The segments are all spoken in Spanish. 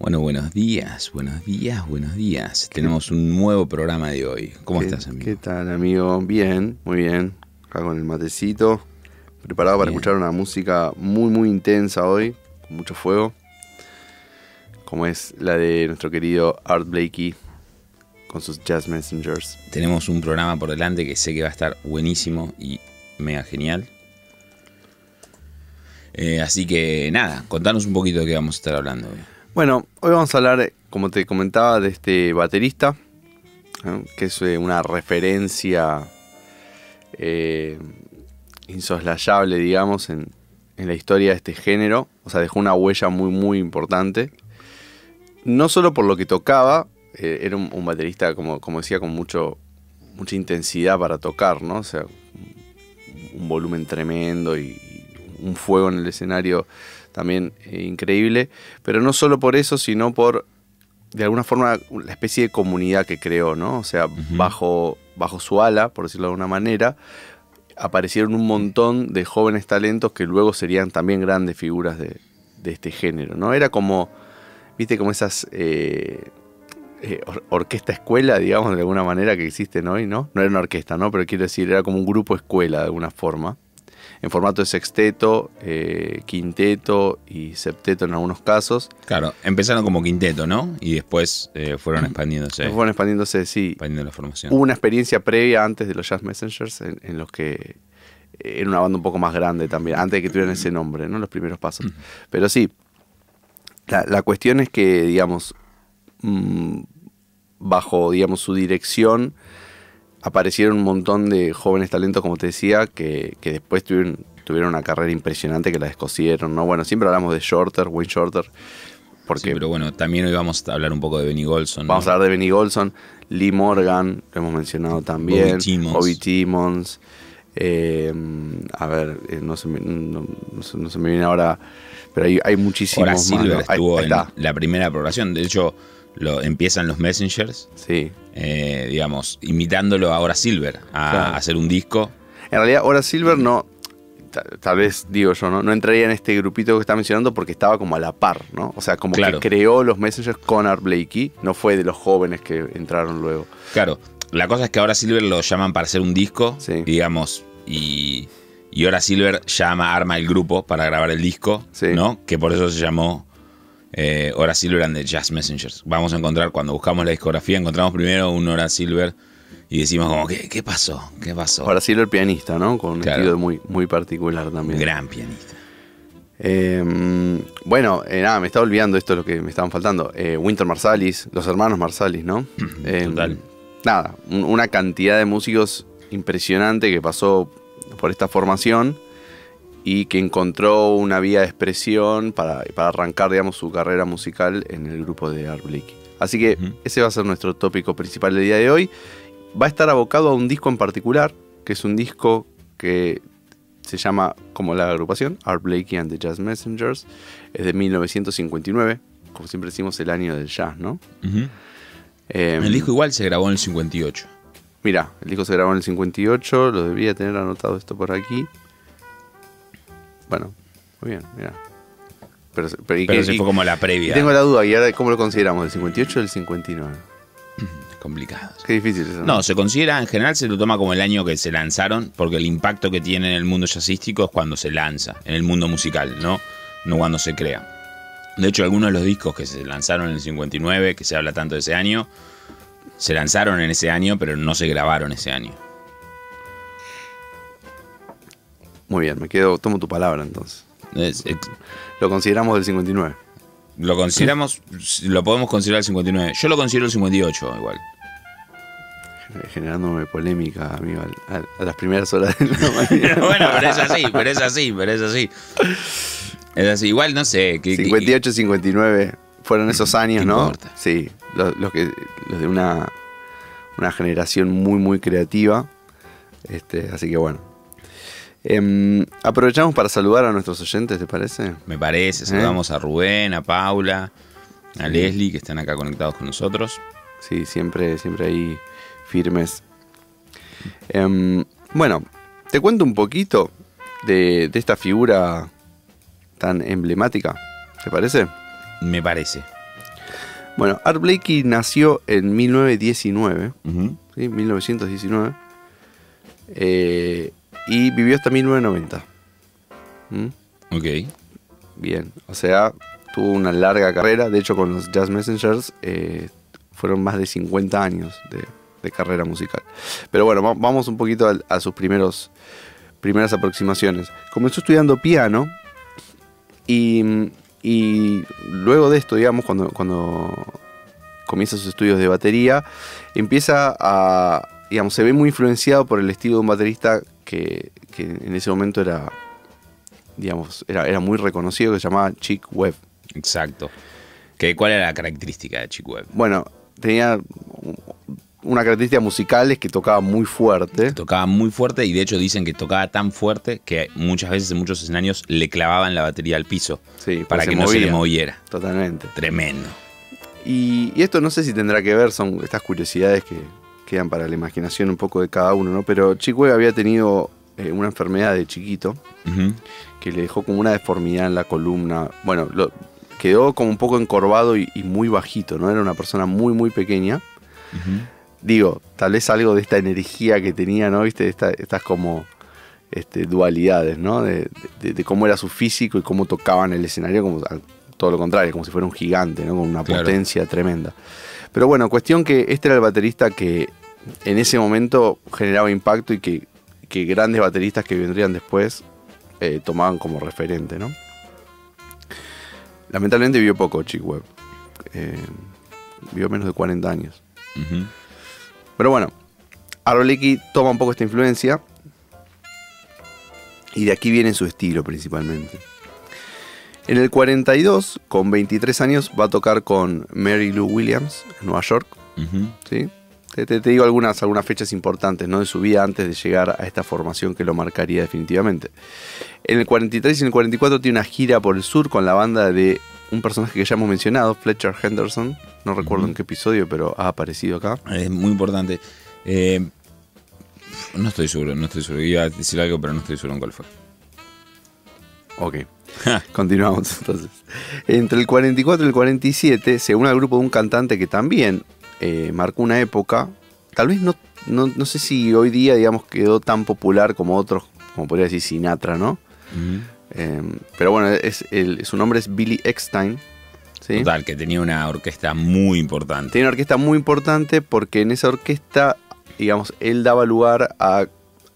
Bueno, buenos días, buenos días, buenos días. Tenemos un nuevo programa de hoy. ¿Cómo ¿Qué- estás, amigo? ¿Qué tal, amigo? Bien, muy bien. Acá con el matecito. Preparado para Bien. escuchar una música muy, muy intensa hoy, con mucho fuego. Como es la de nuestro querido Art Blakey con sus Jazz Messengers. Tenemos un programa por delante que sé que va a estar buenísimo y mega genial. Eh, así que nada, contanos un poquito de qué vamos a estar hablando hoy. Bueno, hoy vamos a hablar, como te comentaba, de este baterista, que es eh, una referencia eh, insoslayable, digamos, en, en la historia de este género. O sea, dejó una huella muy, muy importante. No solo por lo que tocaba, eh, era un, baterista, como, como decía, con mucho, mucha intensidad para tocar, ¿no? O sea, un, volumen tremendo y un fuego en el escenario también eh, increíble, pero no solo por eso, sino por, de alguna forma, la especie de comunidad que creó, ¿no? O sea, bajo, bajo su ala, por decirlo de alguna manera, aparecieron un montón de jóvenes talentos que luego serían también grandes figuras de, de este género, ¿no? Era como, viste, como esas... eh, eh, or- orquesta escuela, digamos, de alguna manera que existen hoy, ¿no? No era una orquesta, ¿no? Pero quiero decir, era como un grupo escuela de alguna forma. En formato de sexteto, eh, quinteto y septeto en algunos casos. Claro, empezaron como quinteto, ¿no? Y después eh, fueron expandiéndose, Fueron expandiéndose, sí. expandiendo la formación. Hubo una experiencia previa antes de los Jazz Messengers en, en los que eh, era una banda un poco más grande también, antes de que tuvieran ese nombre, ¿no? Los primeros pasos. Pero sí, la, la cuestión es que, digamos, mm, bajo, digamos, su dirección aparecieron un montón de jóvenes talentos, como te decía, que, que después tuvieron, tuvieron una carrera impresionante que la descosieron, ¿no? Bueno, siempre hablamos de Shorter, Wayne Shorter, porque Sí, pero bueno, también hoy vamos a hablar un poco de Benny Golson. ¿no? Vamos a hablar de Benny Golson, Lee Morgan, lo hemos mencionado también. Bobby Timmons. Bobby Timmons. eh, a ver, eh, no, se me, no, no se, no se me viene ahora, pero hay, hay muchísimos Ahora Silver estuvo ahí en la primera programación. De hecho, lo, empiezan los Messengers, sí. eh, digamos, imitándolo ahora Silver a, Claro. a hacer un disco. En realidad, ahora Silver no, ta- tal vez digo yo, ¿no? no entraría en este grupito que está mencionando porque estaba como a la par, ¿no? O sea, como Claro. que creó los Messengers con Art Blakey, no fue de los jóvenes que entraron luego. Claro, la cosa es que ahora Silver lo llaman para hacer un disco, Sí. digamos, y, y ahora Silver llama, arma el grupo para grabar el disco, Sí. ¿no? Que por eso se llamó eh, Hora Silver and the Jazz Messengers. Vamos a encontrar, cuando buscamos la discografía, encontramos primero un Hora Silver y decimos como, ¿qué, qué pasó? ¿Qué pasó? Ahora Silver pianista, ¿no? Con un Claro. estilo muy, muy particular también. Gran pianista. Eh, bueno, eh, nada, me estaba olvidando esto es lo que me estaban faltando. Eh, Winter Marsalis, los hermanos Marsalis, ¿no? Eh, Total. Nada, un- una cantidad de músicos impresionante que pasó por esta formación y que encontró una vía de expresión para, para arrancar, digamos, su carrera musical en el grupo de Art Blakey. Así que ese va a ser nuestro tópico principal del día de hoy. Va a estar abocado a un disco en particular, que es un disco que se llama como la agrupación, Art Blakey and the Jazz Messengers. Es de 1959, como siempre decimos, el año del jazz, ¿no? Eh, El disco igual se grabó en el 58. Mira, el disco se grabó en el 58, lo debería tener anotado esto por aquí. Bueno, muy bien, mira. Pero, pero, ¿y Pero qué- se y- fue como la previa. tengo la duda, ¿y ahora cómo lo consideramos? ¿El 58 o el 59? Complicado. Qué difícil eso. No, se considera, en general se lo toma como el año que se lanzaron, porque el impacto que tiene en el mundo jazzístico es cuando se lanza, en el mundo musical, ¿no? No cuando se crea. De hecho, algunos de los discos que se lanzaron en el 59, que se habla tanto de ese año, se lanzaron en ese año, pero no se grabaron ese año. Muy bien, me quedo, tomo tu palabra entonces. Es- es- Lo consideramos del 59. lo consideramos, lo podemos considerar el 59. Yo lo considero el 58 igual. Generándome polémica, amigo, a, las primeras horas de la mañana. bueno, pero es así, pero es así, pero es así. Es así, igual no sé. que- que- 58, 59 fueron esos años, ¿Qué ¿no? importa? Sí, los, los que, los de una, una generación muy, muy creativa. Este, así que bueno. Em, aprovechamos para saludar a nuestros oyentes, ¿te parece? Me parece, saludamos a Rubén, a Paula, a Leslie, que están acá conectados con nosotros. Sí, siempre, siempre ahí firmes. Em, bueno, te cuento un poquito de, de esta figura tan emblemática, ¿te parece? Me parece. Bueno, Art Blakey nació en 1919, Ujú. ¿sí? 1919, eh, y vivió hasta 1990. ¿Mm? Ok. Bien, o sea, tuvo una larga carrera. De hecho, con los Jazz Messengers eh, fueron más de 50 años de, de carrera musical. Pero bueno, va- vamos un poquito al- a, sus primeros, primeras aproximaciones. Comenzó estudiando piano y, y luego de esto, digamos, cuando, cuando comienza sus estudios de batería, empieza a, digamos, se ve muy influenciado por el estilo de un baterista que, que en ese momento era, digamos, era, era muy reconocido, que se llamaba Chick Webb. Exacto. ¿Qué, ¿Cuál era la característica de Chick Webb? Bueno, tenía una característica musical es que tocaba muy fuerte. Tocaba muy fuerte y de hecho dicen que tocaba tan fuerte que muchas veces en muchos escenarios le clavaban la batería al piso Sí, para pues que no se le moviera. Totalmente. Tremendo. Y, y esto no sé si tendrá que ver, son estas curiosidades que quedan para la imaginación un poco de cada uno, ¿no? Pero Chick había tenido eh, una enfermedad de chiquito que le dejó como una deformidad en la columna. Bueno, lo- quedó como un poco encorvado y, y muy bajito, ¿no? Era una persona muy, muy pequeña. Digo, tal vez algo de esta energía que tenía, ¿no? ¿Viste? Esta- estas como este, dualidades, ¿no? De, de- de cómo era su físico y cómo tocaba en el escenario, como todo lo contrario, como si fuera un gigante, ¿no? Con una Claro. potencia tremenda. Pero bueno, cuestión que este era el baterista que en ese momento generaba impacto y que, que grandes bateristas que vendrían después eh, tomaban como referente, ¿no? Lamentablemente vivió poco Chick Webb. Eh, vivió menos de 40 años. Pero bueno, Arboleki toma un poco esta influencia y de aquí viene su estilo principalmente. En el 42, con 23 años, va a tocar con Mary Lou Williams en Nueva York. ¿sí? Te, te- te digo algunas, algunas fechas importantes ¿no? de su vida antes de llegar a esta formación que lo marcaría definitivamente. En el 43 y en el 44 tiene una gira por el sur con la banda de un personaje que ya hemos mencionado, Fletcher Henderson. No recuerdo en qué episodio, pero ha aparecido acá. Es muy importante. Eh, no estoy seguro, no estoy seguro. Iba a decir algo, pero no estoy seguro en cuál fue. Ok. Continuamos entonces. Entre el 44 y el 47 se une al grupo de un cantante que también eh, marcó una época. Tal vez no, no, no sé si hoy día, digamos, quedó tan popular como otros, como podría decir Sinatra, ¿no? Eh, pero bueno, es, el- su nombre es Billy Eckstein. ¿sí? Total, que tenía una orquesta muy importante. Tiene una orquesta muy importante porque en esa orquesta, digamos, él daba lugar a,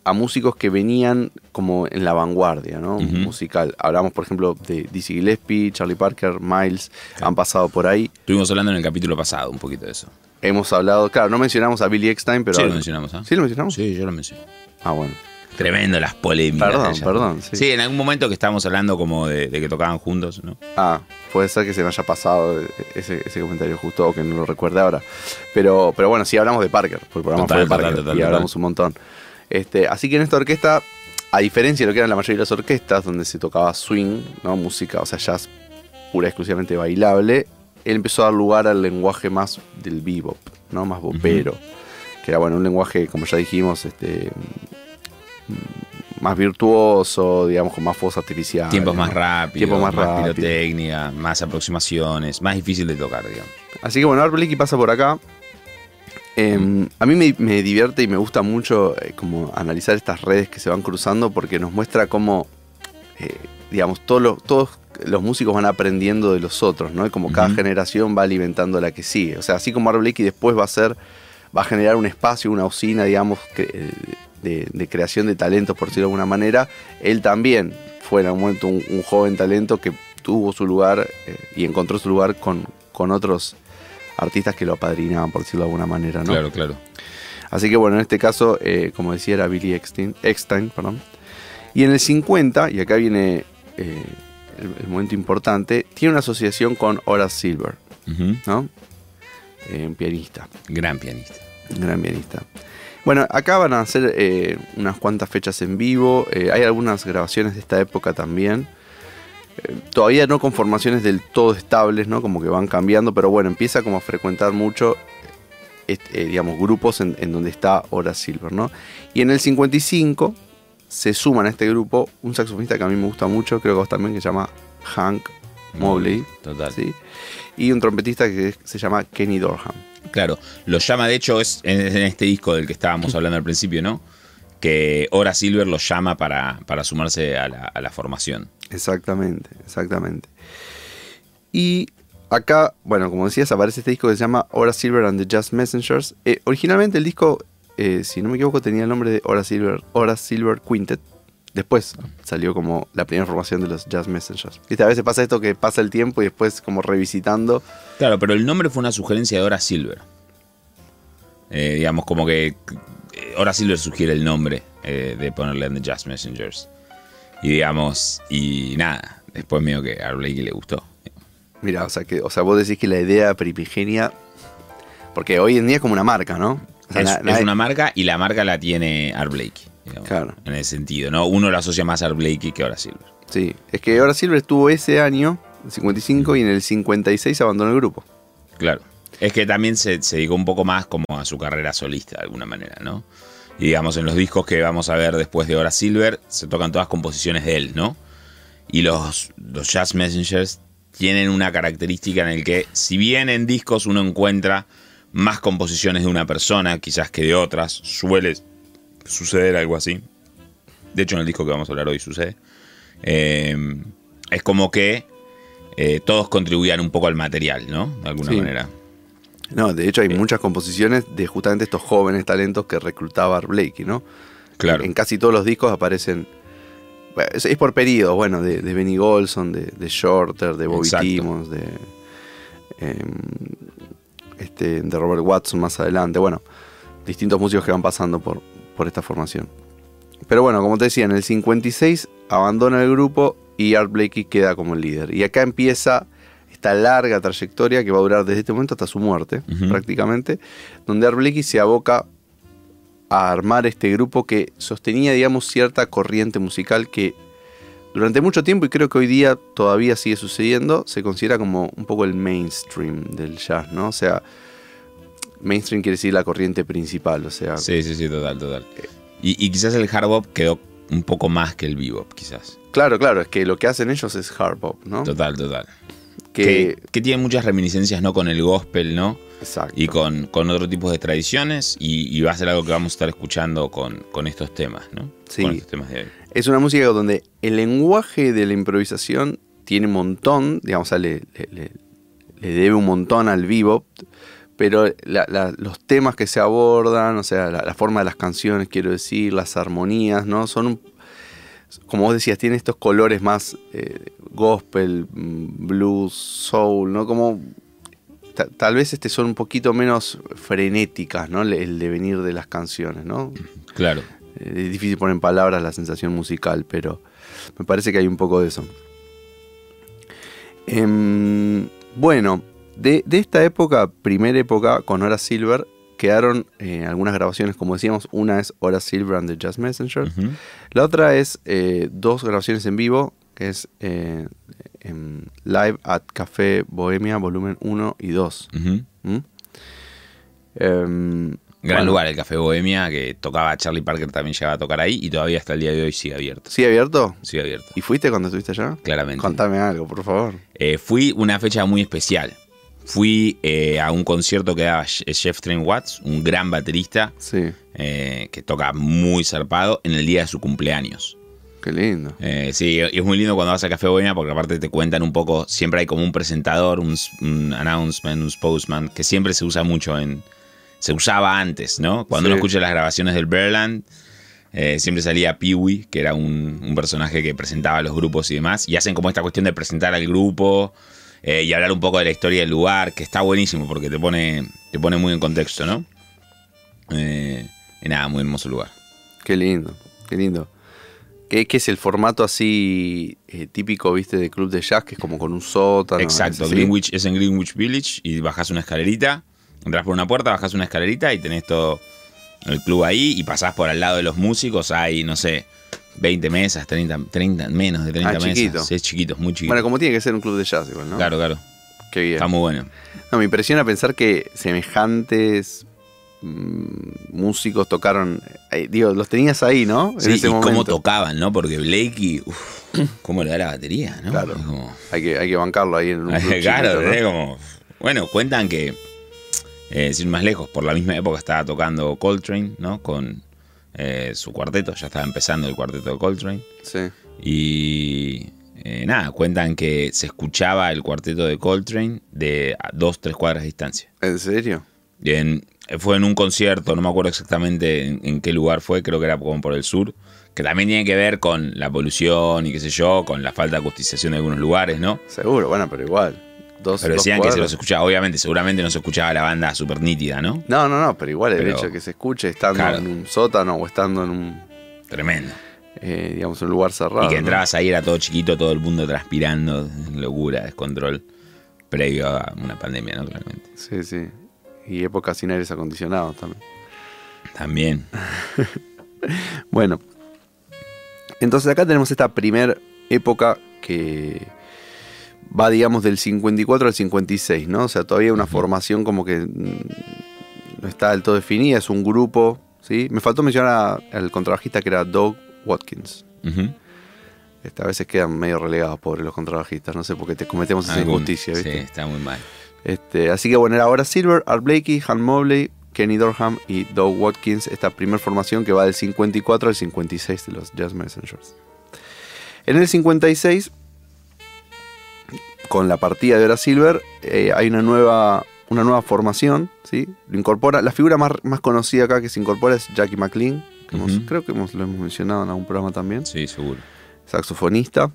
a músicos que venían como en la vanguardia, ¿no? Musical. Hablamos, por ejemplo, de Dizzy Gillespie, Charlie Parker, Miles, han pasado por ahí. Estuvimos hablando en el capítulo pasado un poquito de eso. Hemos hablado, claro, no mencionamos a Billy Eckstein, pero... sí, lo mencionamos, ¿ah? ¿Sí lo mencionamos? Sí, yo lo mencioné. Ah, bueno. Tremendo las polémicas. Perdón, perdón, sí. Sí. en algún momento que estábamos hablando como de, de que tocaban juntos, ¿no? Ah, puede ser que se me haya pasado ese, ese comentario justo o que no lo recuerde ahora. Pero, pero bueno, sí hablamos de Parker, porque el programa Total, fue de Parker total, y hablamos un montón. Este, así que en esta orquesta, a diferencia de lo que eran la mayoría de las orquestas, donde se tocaba swing, ¿no? música, o sea, jazz pura y exclusivamente bailable, él empezó a dar lugar al lenguaje más del bebop, ¿no? más bopero, que era bueno, un lenguaje, como ya dijimos, este mm, más virtuoso, digamos, con más fuegos artificiales. Tiempos ¿no? más rápidos, Tiempos más más, rápidos. pirotecnia, más aproximaciones, más difícil de tocar, digamos. Así que bueno, Blakey pasa por acá. Eh, a mí me, me divierte y me gusta mucho eh, como analizar estas redes que se van cruzando porque nos muestra cómo, eh, digamos, todos los, todos los músicos van aprendiendo de los otros, ¿no? Y como cada generación va alimentando a la que sigue. O sea, así como Art después va a ser, va a generar un espacio, una usina, digamos, que, eh, de, de creación de talentos, por decirlo de alguna manera, él también fue en algún momento un, un joven talento que tuvo su lugar eh, y encontró su lugar con, con otros artistas que lo apadrinaban, por decirlo de alguna manera, ¿no? Claro, claro. Así que bueno, en este caso, eh, como decía, era Billy Eckstein, Eckstein, perdón. Y en el 50, y acá viene eh, el, el momento importante, tiene una asociación con Horace Silver. ¿no? Eh, un pianista, Gran pianista. gran pianista. Bueno, acá van a hacer eh, unas cuantas fechas en vivo, eh, hay algunas grabaciones de esta época también. Todavía no con formaciones del todo estables, ¿no? Como que van cambiando, pero bueno, empieza como a frecuentar mucho, digamos, grupos en, en donde está Horace Silver, ¿no? Y en el 55 se suman a este grupo un saxofonista que a mí me gusta mucho, creo que vos también, que se llama Hank Mobley. Total. ¿sí? Y un trompetista que se llama Kenny Dorham. Claro, lo llama, de hecho, es en, en este disco del que estábamos hablando al principio, ¿no? Que Hora Silver lo llama para, para sumarse a la, a la formación. Exactamente, exactamente. Y acá, bueno, como decías, aparece este disco que se llama Hora Silver and the Jazz Messengers. Eh, originalmente el disco, eh, si no me equivoco, tenía el nombre de Hora Silver, Hora Silver Quintet. Después salió como la primera formación de los Jazz Messengers. Viste, a veces pasa esto que pasa el tiempo y después como revisitando. Claro, pero el nombre fue una sugerencia de Hora Silver. Eh, digamos, como que eh, Hora Silver sugiere el nombre eh, de ponerle en The Jazz Messengers. Y digamos, y nada, después medio que a Blakey le gustó. Mira, o sea, que, o sea, vos decís que la idea primigenia. Porque hoy en día es como una marca, ¿no? Es, una marca y la marca la tiene Art Blakey. digamos, Claro. En ese sentido, ¿no? Uno lo asocia más a Art Blakey que a Hora Silver. Sí, es que Hora Silver estuvo ese año, el 55, y en el 56 abandonó el grupo. Claro. Es que también se, se dedicó un poco más como a su carrera solista, de alguna manera, ¿no? Y digamos, en los discos que vamos a ver después de Hora Silver, se tocan todas composiciones de él, ¿no? Y los, los Jazz Messengers tienen una característica en el que, si bien en discos uno encuentra más composiciones de una persona, quizás que de otras, suele suceder algo así. De hecho, en el disco que vamos a hablar hoy sucede. Eh, es como que eh, todos contribuían un poco al material, ¿no? De alguna Sí. manera. No, de hecho hay muchas composiciones de justamente estos jóvenes talentos que reclutaba Art Blakey, ¿no? Claro. En casi todos los discos aparecen. Es, es por periodos, bueno, de, de Benny Golson, de, de Shorter, de Bobby Exacto. Timmons, de. Este, de Robert Watson más adelante. Bueno, distintos músicos que van pasando por, por esta formación. Pero bueno, como te decía, en el 56 abandona el grupo y Art Blakey queda como el líder. Y acá empieza esta larga trayectoria que va a durar desde este momento hasta su muerte, prácticamente, donde Art Blakey se aboca a armar este grupo que sostenía, digamos, cierta corriente musical que durante mucho tiempo, y creo que hoy día todavía sigue sucediendo, se considera como un poco el mainstream del jazz, ¿no? O sea, mainstream quiere decir la corriente principal, o sea, Sí, sí, sí, total, total. Y, y quizás el hard bop quedó un poco más que el bebop, quizás. claro, claro, es que lo que hacen ellos es hard pop, ¿no? Total, total. Que, Que, que tiene muchas reminiscencias, ¿no? Con el gospel, ¿no? Exacto. Y con, con otro tipo de tradiciones. Y, y va a ser algo que vamos a estar escuchando con, con estos temas, ¿no? Sí. Con estos temas de hoy. Es una música donde el lenguaje de la improvisación tiene un montón, digamos, o sea, le, le- debe un montón al bebop, pero la- la- los temas que se abordan, o sea, la, la forma de las canciones, quiero decir, las armonías, ¿no? Son, un- como vos decías, tiene estos colores más eh, gospel, mm, blues, soul, ¿no? Como tal vez este son un poquito menos frenéticas, ¿no? El, devenir de las canciones, ¿no? Claro. Eh, Es difícil poner en palabras la sensación musical, pero me parece que hay un poco de eso. Em, bueno, de, de esta época, primera época, con Hora Silver, quedaron eh, algunas grabaciones, como decíamos, una es Hora Silver and the Jazz Messenger, la otra es eh, dos grabaciones en vivo, que es eh, em, Live at Café Bohemia, volumen 1 y 2. Ujú. ¿Mm? Em, Gran bueno, lugar, el Café Bohemia, que tocaba Charlie Parker también llegaba a tocar ahí y todavía hasta el día de hoy sigue abierto. ¿Sigue abierto? Sigue abierto, ¿Y fuiste cuando estuviste allá? claramente. Contame algo, por favor. Eh, fui una fecha muy especial. Fui eh, a un concierto que daba Je- Jeff Train Watts, un gran baterista Sí, eh, que toca muy zarpado en el día de su cumpleaños. Qué lindo. Eh, sí, y es muy lindo cuando vas a Café Bohemia porque aparte te cuentan un poco, siempre hay como un presentador, un, announcement, un spokesman, que siempre se usa mucho en... Se usaba antes, ¿no? Cuando Sí. uno escucha las grabaciones del Berland, eh, siempre salía Pee-Wee, que era un, un personaje que presentaba a los grupos y demás, y hacen como esta cuestión de presentar al grupo eh, y hablar un poco de la historia del lugar, que está buenísimo porque te pone, te pone muy en contexto, ¿no? Eh, y nada, muy hermoso lugar. Qué lindo, qué lindo. ¿Qué, qué es el formato así eh, típico, viste, de club de jazz, que es como con un sótano? Exacto, ¿es? Greenwich es en Greenwich Village y bajas una escalerita, entras por una puerta, bajas una escalerita y tenés todo el club ahí y pasás por al lado de los músicos, hay, no sé, 20 mesas, 30, 30 menos de 30 Ah, mesas. chiquito. Sí, es chiquito, muy chiquito. Bueno, como tiene que ser un club de jazz igual, ¿no? claro, claro. Qué bien. Está muy bueno. No, me impresiona pensar que semejantes músicos tocaron. eh, digo, los tenías ahí, ¿no? En Sí, ese y cómo tocaban, ¿no? Porque Blakey, uf, cómo le da la batería, ¿no? Claro. Como- Hay que, hay que bancarlo ahí en un claro, chiquito, ¿no? como. Bueno, cuentan que. Eh, sin ir más lejos, por la misma época estaba tocando Coltrane, ¿no? Con eh, su cuarteto, ya estaba empezando el cuarteto de Coltrane. Sí. Y eh, nada, cuentan que se escuchaba el cuarteto de Coltrane de a dos, tres cuadras de distancia. ¿En serio? En- fue en un concierto, no me acuerdo exactamente en, en qué lugar fue, creo que era como por el sur, que también tiene que ver con la polución y qué sé yo, con la falta de acustización de algunos lugares, ¿no? Seguro, bueno, pero igual. Dos, Pero dos decían que se los escuchaba, obviamente, seguramente no se escuchaba la banda súper nítida, ¿no? No, no, no, pero igual el Pero- hecho de que se escuche estando Claro. en un sótano o estando en un, Tremendo. eh, digamos, un lugar cerrado. y que ¿no? entrabas ahí, era todo chiquito, todo el mundo transpirando, locura, descontrol, previo a una pandemia, ¿no? Claramente. Sí, sí. Y épocas sin aires acondicionados también. También. Bueno, entonces acá tenemos esta primer época que va, digamos, del 54 al 56, ¿no? O sea, todavía una formación como que no está del todo definida, es un grupo, ¿sí? Me faltó mencionar al contrabajista que era Doug Watkins. Este, a veces quedan medio relegados, pobres los contrabajistas, no sé por qué te cometemos esa injusticia, ¿viste? Sí, está muy mal. Este, así que bueno, era ahora Silver, Art Blakey, Han Mobley, Kenny Dorham y Doug Watkins, esta primera formación que va del 54 al 56 de los Jazz Messengers. En el 56, con la partida de Hora Silver, eh, hay una nueva, una nueva formación, ¿sí? Lo incorpora, la figura más, más conocida acá que se incorpora es Jackie McLean, que hemos- Ujú. creo que hemos, lo hemos mencionado en algún programa también Sí, seguro. saxofonista.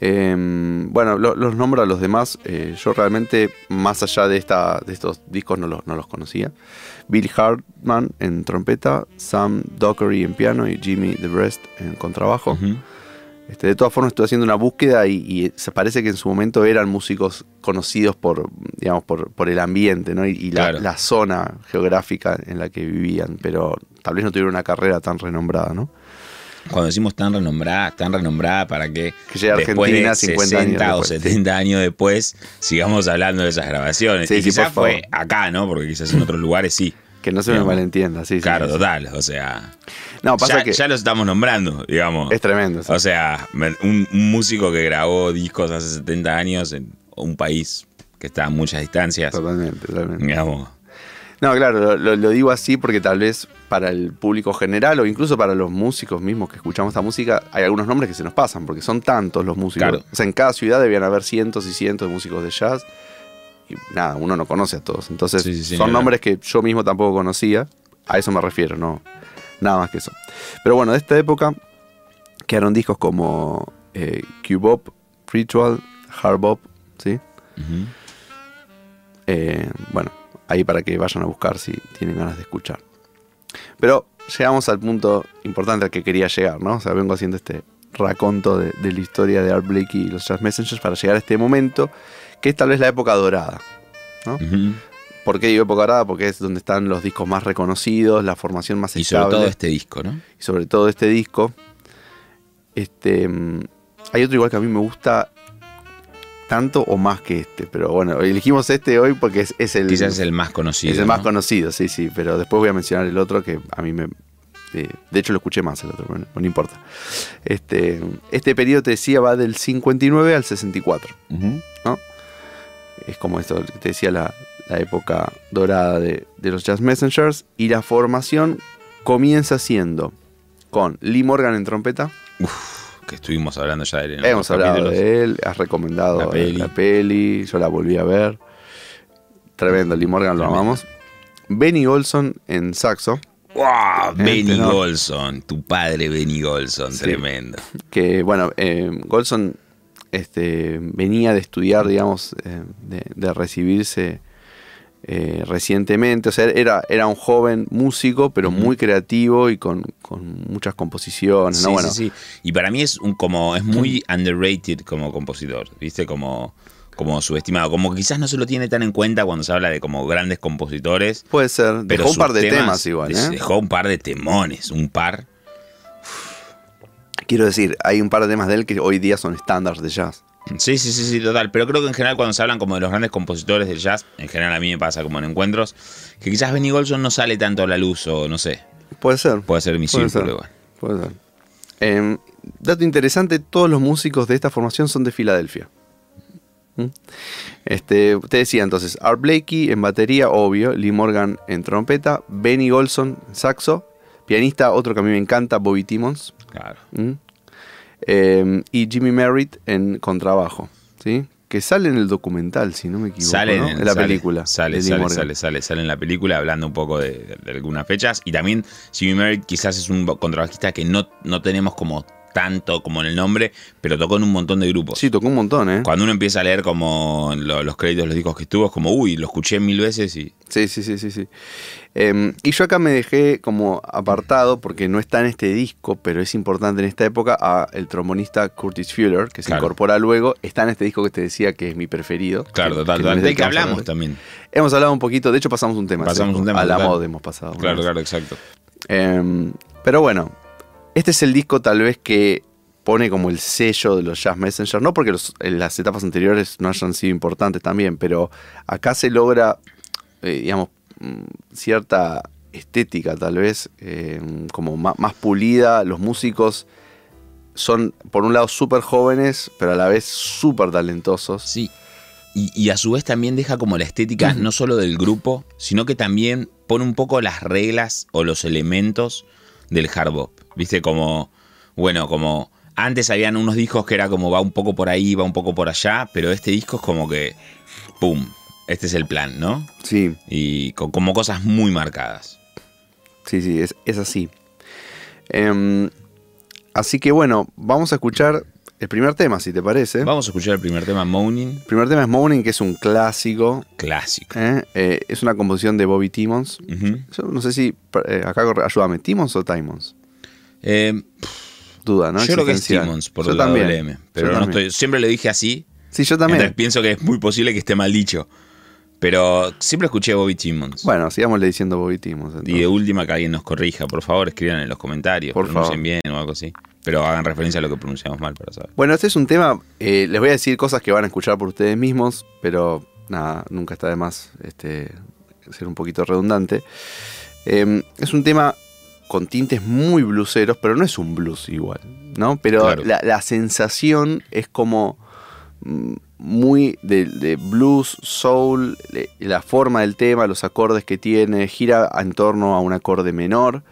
Em, bueno, lo- los nombro a los demás. eh, yo realmente, más allá de, esta, de estos discos, no los, no los conocía. Bill Hartman en trompeta, Sam Dockery en piano y Jimmy DeBrest en contrabajo. Este, de todas formas, estoy haciendo una búsqueda y, y se parece que en su momento eran músicos conocidos por, digamos, por, por el ambiente ¿no? y, y la, Claro. la zona geográfica en la que vivían, pero tal vez no tuvieron una carrera tan renombrada, ¿no? Cuando decimos tan renombrada, tan renombrada para que, Que llegue a después Argentina de 50 años 60 o después, sí. 70 años después sigamos hablando de esas grabaciones. Sí, y quizás fue acá, ¿no? Porque quizás en otros lugares sí. Que no se me malentienda, sí, sí, claro, sí. total. O sea, No, pasa ya, que ya lo estamos nombrando, digamos. es tremendo. sí. O sea, un, un músico que grabó discos hace 70 años en un país que está a muchas distancias, Totalmente, totalmente. digamos. No, claro, lo digo así porque tal vez para el público general o incluso para los músicos mismos que escuchamos esta música, hay algunos nombres que se nos pasan porque son tantos los músicos. Claro. O sea, en cada ciudad debían haber cientos y cientos de músicos de jazz. Y nada, uno no conoce a todos. Entonces, Sí, sí, sí, son nombres que yo mismo tampoco conocía. A eso me refiero, no. Nada más que eso. Pero bueno, de esta época quedaron discos como eh, Q-Bop, Ritual, Hard Bop, ¿sí? Eh, bueno, ahí para que vayan a buscar si tienen ganas de escuchar. Pero llegamos al punto importante al que quería llegar, ¿no? O sea, vengo haciendo este raconto de, de la historia de Art Blakey y los Jazz Messengers para llegar a este momento, que es tal vez la época dorada. Ujú. ¿Por qué digo época dorada? Porque es donde están los discos más reconocidos, la formación más Y sobre estable. todo este disco, ¿no? y sobre todo este disco. Este, mm, hay otro igual que a mí me gusta tanto o más que este, pero bueno, elegimos este hoy porque es, es el, Quizás es el más conocido. es el más ¿no? conocido, sí, sí, pero después voy a mencionar el otro que a mí me... eh, de hecho lo escuché más el otro, pero no, no importa. Este, este periodo, te decía, va del 59 al 64. Ujú. Es como esto que te decía, la, la época dorada de, de los Jazz Messengers. Y la formación comienza siendo con Lee Morgan en trompeta. Que estuvimos hablando ya de él en Hemos hablado de él, has recomendado La la peli. yo la volví a ver. Tremendo, Lee Morgan lo Tremendo. amamos. Benny Olson en saxo, ¡Wow! Este, Benny ¿no? Golson, tu padre Benny Golson, Sí. tremendo. que bueno, eh, Golson este, venía de estudiar, digamos, eh, de, de recibirse eh, recientemente, o sea, era, era un joven músico, pero muy creativo y con, con muchas composiciones, ¿no? Sí, Bueno, sí, sí. Y para mí es un como es muy underrated como compositor, ¿viste? Como como subestimado, como que quizás no se lo tiene tan en cuenta cuando se habla de como grandes compositores. puede ser, Pero dejó un par de temas, igual, ¿eh? Dejó un par de temones, un par. Quiero decir, hay un par de temas de él que hoy día son estándares de jazz. Sí, sí, sí, sí, total. Pero creo que en general cuando se hablan como de los grandes compositores del jazz, en general a mí me pasa como en encuentros, que quizás Benny Golson no sale tanto a la luz o no sé. Puede ser. Puede ser mi Puede círculo ser. igual. Puede ser. Em, dato interesante, todos los músicos de esta formación son de Filadelfia. ¿Mm? Este, te decía entonces, Art Blakey en batería, obvio, Lee Morgan en trompeta, Benny Golson en saxo, pianista, otro que a mí me encanta, Bobby Timmons. Claro. ¿Mm? Em, y Jimmy Merritt en contrabajo, ¿sí? Que sale en el documental, si no me equivoco, Sale ¿no? en, la sale, película. Sale, sale, sale, sale, sale en la película hablando un poco de algunas fechas. Y también Jimmy Merritt quizás es un contrabajista que no, no tenemos como tanto como en el nombre, pero tocó en un montón de grupos. Sí, tocó un montón, ¿eh? Cuando uno empieza a leer como lo- los créditos de los discos que estuvo, es como, uy, lo escuché mil veces y. Sí, sí, sí, sí, sí. Em, y yo acá me dejé como apartado, porque no está en este disco, pero es importante en esta época, a el trombonista Curtis Fuller, que se Claro. incorpora luego. Está en este disco que te decía que es mi preferido. Claro, total, que Del que hablamos también. Hemos hablado un poquito, de hecho pasamos un tema. Pasamos un tema, A la total. mod hemos pasado. Claro, claro, exacto. Em, pero bueno, este es el disco tal vez que pone como el sello de los Jazz Messenger, no porque los- en las etapas anteriores no hayan sido importantes también, pero acá se logra, eh, digamos, mm, cierta estética tal vez, eh, como más, pulida, los músicos son por un lado súper jóvenes, pero a la vez súper talentosos. Sí. Y, y a su vez también deja como la estética no solo del grupo, sino que también pone un poco las reglas o los elementos del hard bop. Viste, como, bueno, como antes habían unos discos que era como va un poco por ahí, va un poco por allá, pero este disco es como que, ¡pum! Este es el plan, ¿no? Sí, Y con como cosas muy marcadas. Sí, sí, es, es así. Em, así que bueno, vamos a escuchar el primer tema, si te parece. Vamos a escuchar el primer tema, Moaning, El primer tema es Morning, que es un clásico. clásico. ¿eh? Eh, es una composición de Bobby Timmons. Yo no sé si, eh, acá ayúdame, ¿Timmons o Timons? Eh, Duda, ¿no? yo creo que es. Simmons por Yo la también. doble M, pero Yo no también. estoy, siempre le dije así, Sí, yo también. Entonces pienso que es muy posible que esté mal dicho. Pero siempre escuché Bobby Timmons. Bueno, sigámosle diciendo Bobby Timmons. y de última que alguien nos corrija, por favor, escriban en los comentarios, Por pronuncien favor. bien o algo así. Pero hagan referencia a lo que pronunciamos mal para saber. Bueno, este es un tema, eh, les voy a decir cosas que van a escuchar por ustedes mismos, pero nada, nunca está de más este, ser un poquito redundante. Eh, es un tema con tintes muy bluseros, pero no es un blues igual, ¿no? Pero Claro. la, la sensación es como mm, muy de, de blues, soul, la forma del tema, los acordes que tiene, gira en torno a un acorde menor.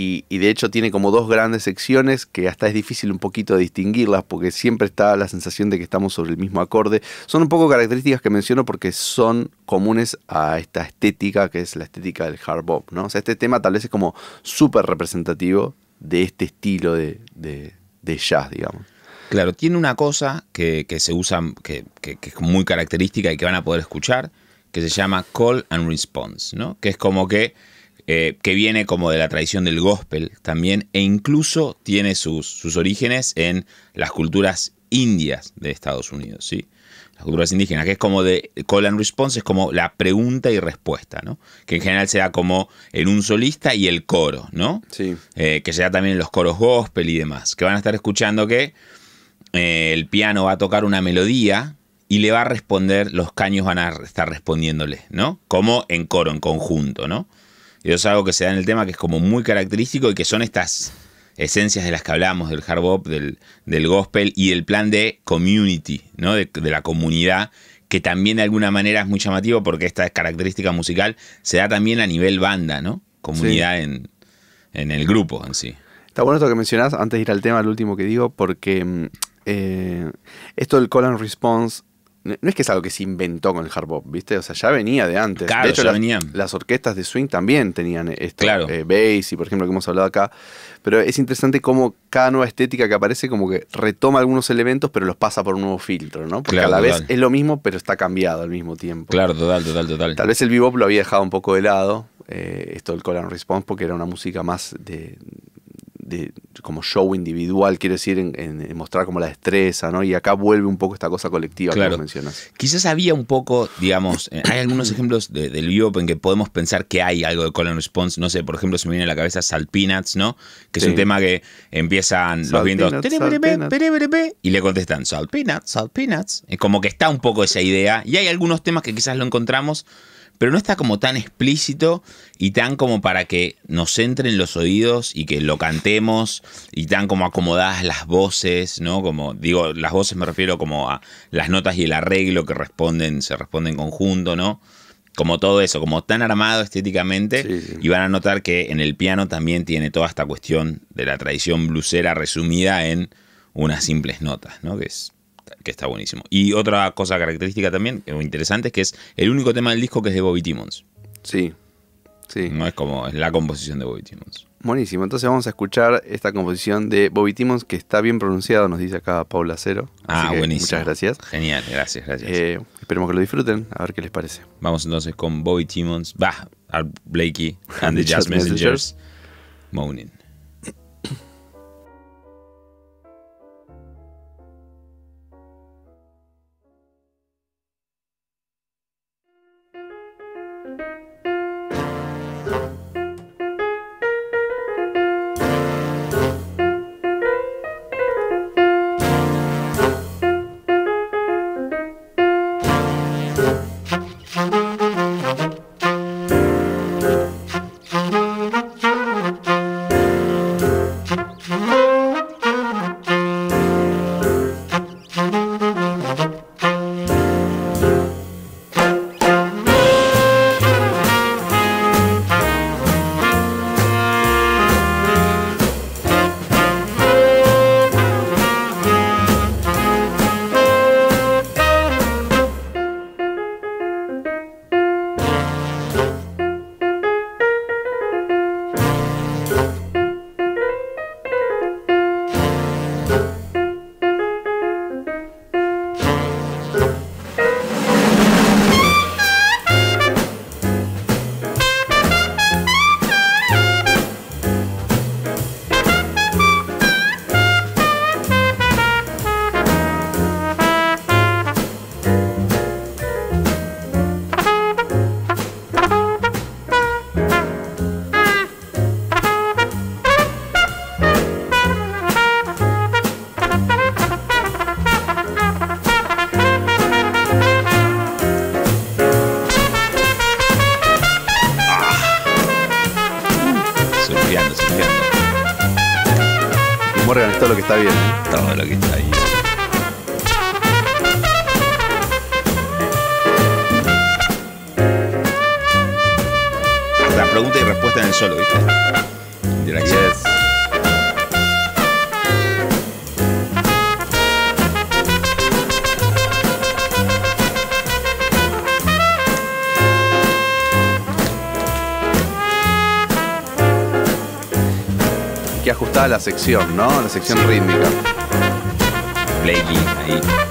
Y, de hecho tiene como dos grandes secciones que hasta es difícil un poquito distinguirlas porque siempre está la sensación de que estamos sobre el mismo acorde. Son un poco características que menciono porque son comunes a esta estética que es la estética del hard bop. ¿no? O sea, este tema tal vez es como súper representativo de este estilo de, de- de jazz, digamos. Claro, tiene una cosa que, que se usa, que, que- que es muy característica y que van a poder escuchar, que se llama call and response, ¿no? Que es como que, eh, que viene como de la tradición del gospel también, e incluso tiene sus, sus orígenes en las culturas indias de Estados Unidos, ¿sí? Las culturas indígenas, que es como de call and response, es como la pregunta y respuesta, ¿no? Que en general se da como en un solista y el coro, ¿no? Sí. eh, que se da también en los coros gospel y demás, que van a estar escuchando que eh, el piano va a tocar una melodía y le va a responder, los caños van a estar respondiéndole, ¿no? Como en coro, en conjunto, ¿no? Y eso es algo que se da en el tema que es como muy característico y que son estas esencias de las que hablamos, del hard bop, del, del gospel y el plan de community, ¿no? De, de la comunidad, que también de alguna manera es muy llamativo porque esta característica musical se da también a nivel banda, ¿no? Comunidad en, en el grupo en sí. Está bueno esto que mencionás, antes de ir al tema, el último que digo, porque mm, eh, esto del call and response no es que es algo que se inventó con el hard bop, ¿viste? O sea, ya venía de antes. Claro, de hecho, ya las, venía. las orquestas de swing también tenían esto. Claro. Eh, bass y, por ejemplo, que hemos hablado acá. Pero es interesante cómo cada nueva estética que aparece como que retoma algunos elementos, pero los pasa por un nuevo filtro, ¿no? Porque Claro, a la vez es lo mismo, pero está cambiado al mismo tiempo. Claro, total, total, total. Tal vez el bebop lo había dejado un poco de lado, eh, esto del call and response, porque era una música más de, de como show individual, quiero decir, en, en- en mostrar como la destreza, ¿no? Y acá vuelve un poco esta cosa colectiva Claro. que vos mencionas. Quizás había un poco, digamos, eh, hay algunos ejemplos de- del bebop en que podemos pensar que hay algo de call and response. No sé, por ejemplo, se me viene a la cabeza Salt Peanuts, ¿no? Que es Sí. un tema que empiezan los vientos Peanuts, "Tereberebe, Salt Peanuts". pereberebe", y le contestan Salt Peanuts, Salt Peanuts. Es como que está un poco esa idea. Y hay algunos temas que quizás lo encontramos, pero no está como tan explícito y tan como para que nos entre en los oídos y que lo cantemos y tan como acomodadas las voces, ¿no? Como digo, las voces me refiero como a las notas y el arreglo que responden, se responden en conjunto, ¿no? Como todo eso, como tan armado estéticamente. Sí, sí. Y van a notar que en el piano también tiene toda esta cuestión de la tradición blusera resumida en unas simples notas, ¿no? Que es que está buenísimo. Y otra cosa característica también, que es muy interesante, es que es el único tema del disco que es de Bobby Timmons. Sí, sí. No es como es la composición de Bobby Timmons. Buenísimo, entonces vamos a escuchar esta composición de Bobby Timmons que está bien pronunciado, nos dice acá Paula Cero. Ah, buenísimo. Muchas gracias. Genial, gracias, gracias. Eh, esperemos que lo disfruten, a ver qué les parece. Vamos entonces con Bobby Timmons, bah, Art Blakey and the Jazz Messengers, Moaning. Ajustada la sección, ¿no? La sección rítmica. Blakey ahí.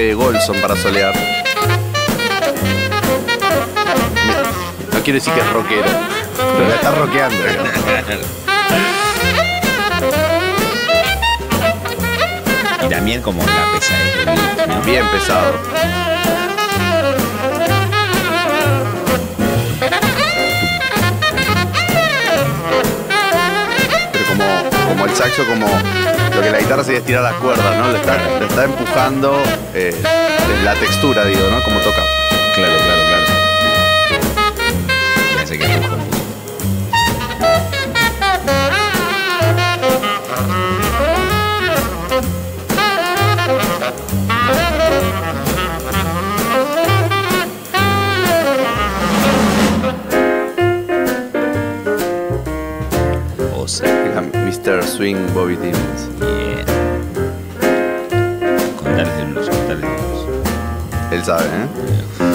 De Golson para solear. No quiero decir que es rockero, pero la está rockeando. Y también como la pesadez ¿no? Bien pesado. Pero como, como el saxo, como lo que la guitarra sería estirar las cuerdas, ¿no? Le está, le está empujando eh, la textura, digo, ¿no? Como toca. Claro, claro, Mr. Swing Bobby Timmons. bien. Contales de blues, contales de. Él sabe, ¿eh? Como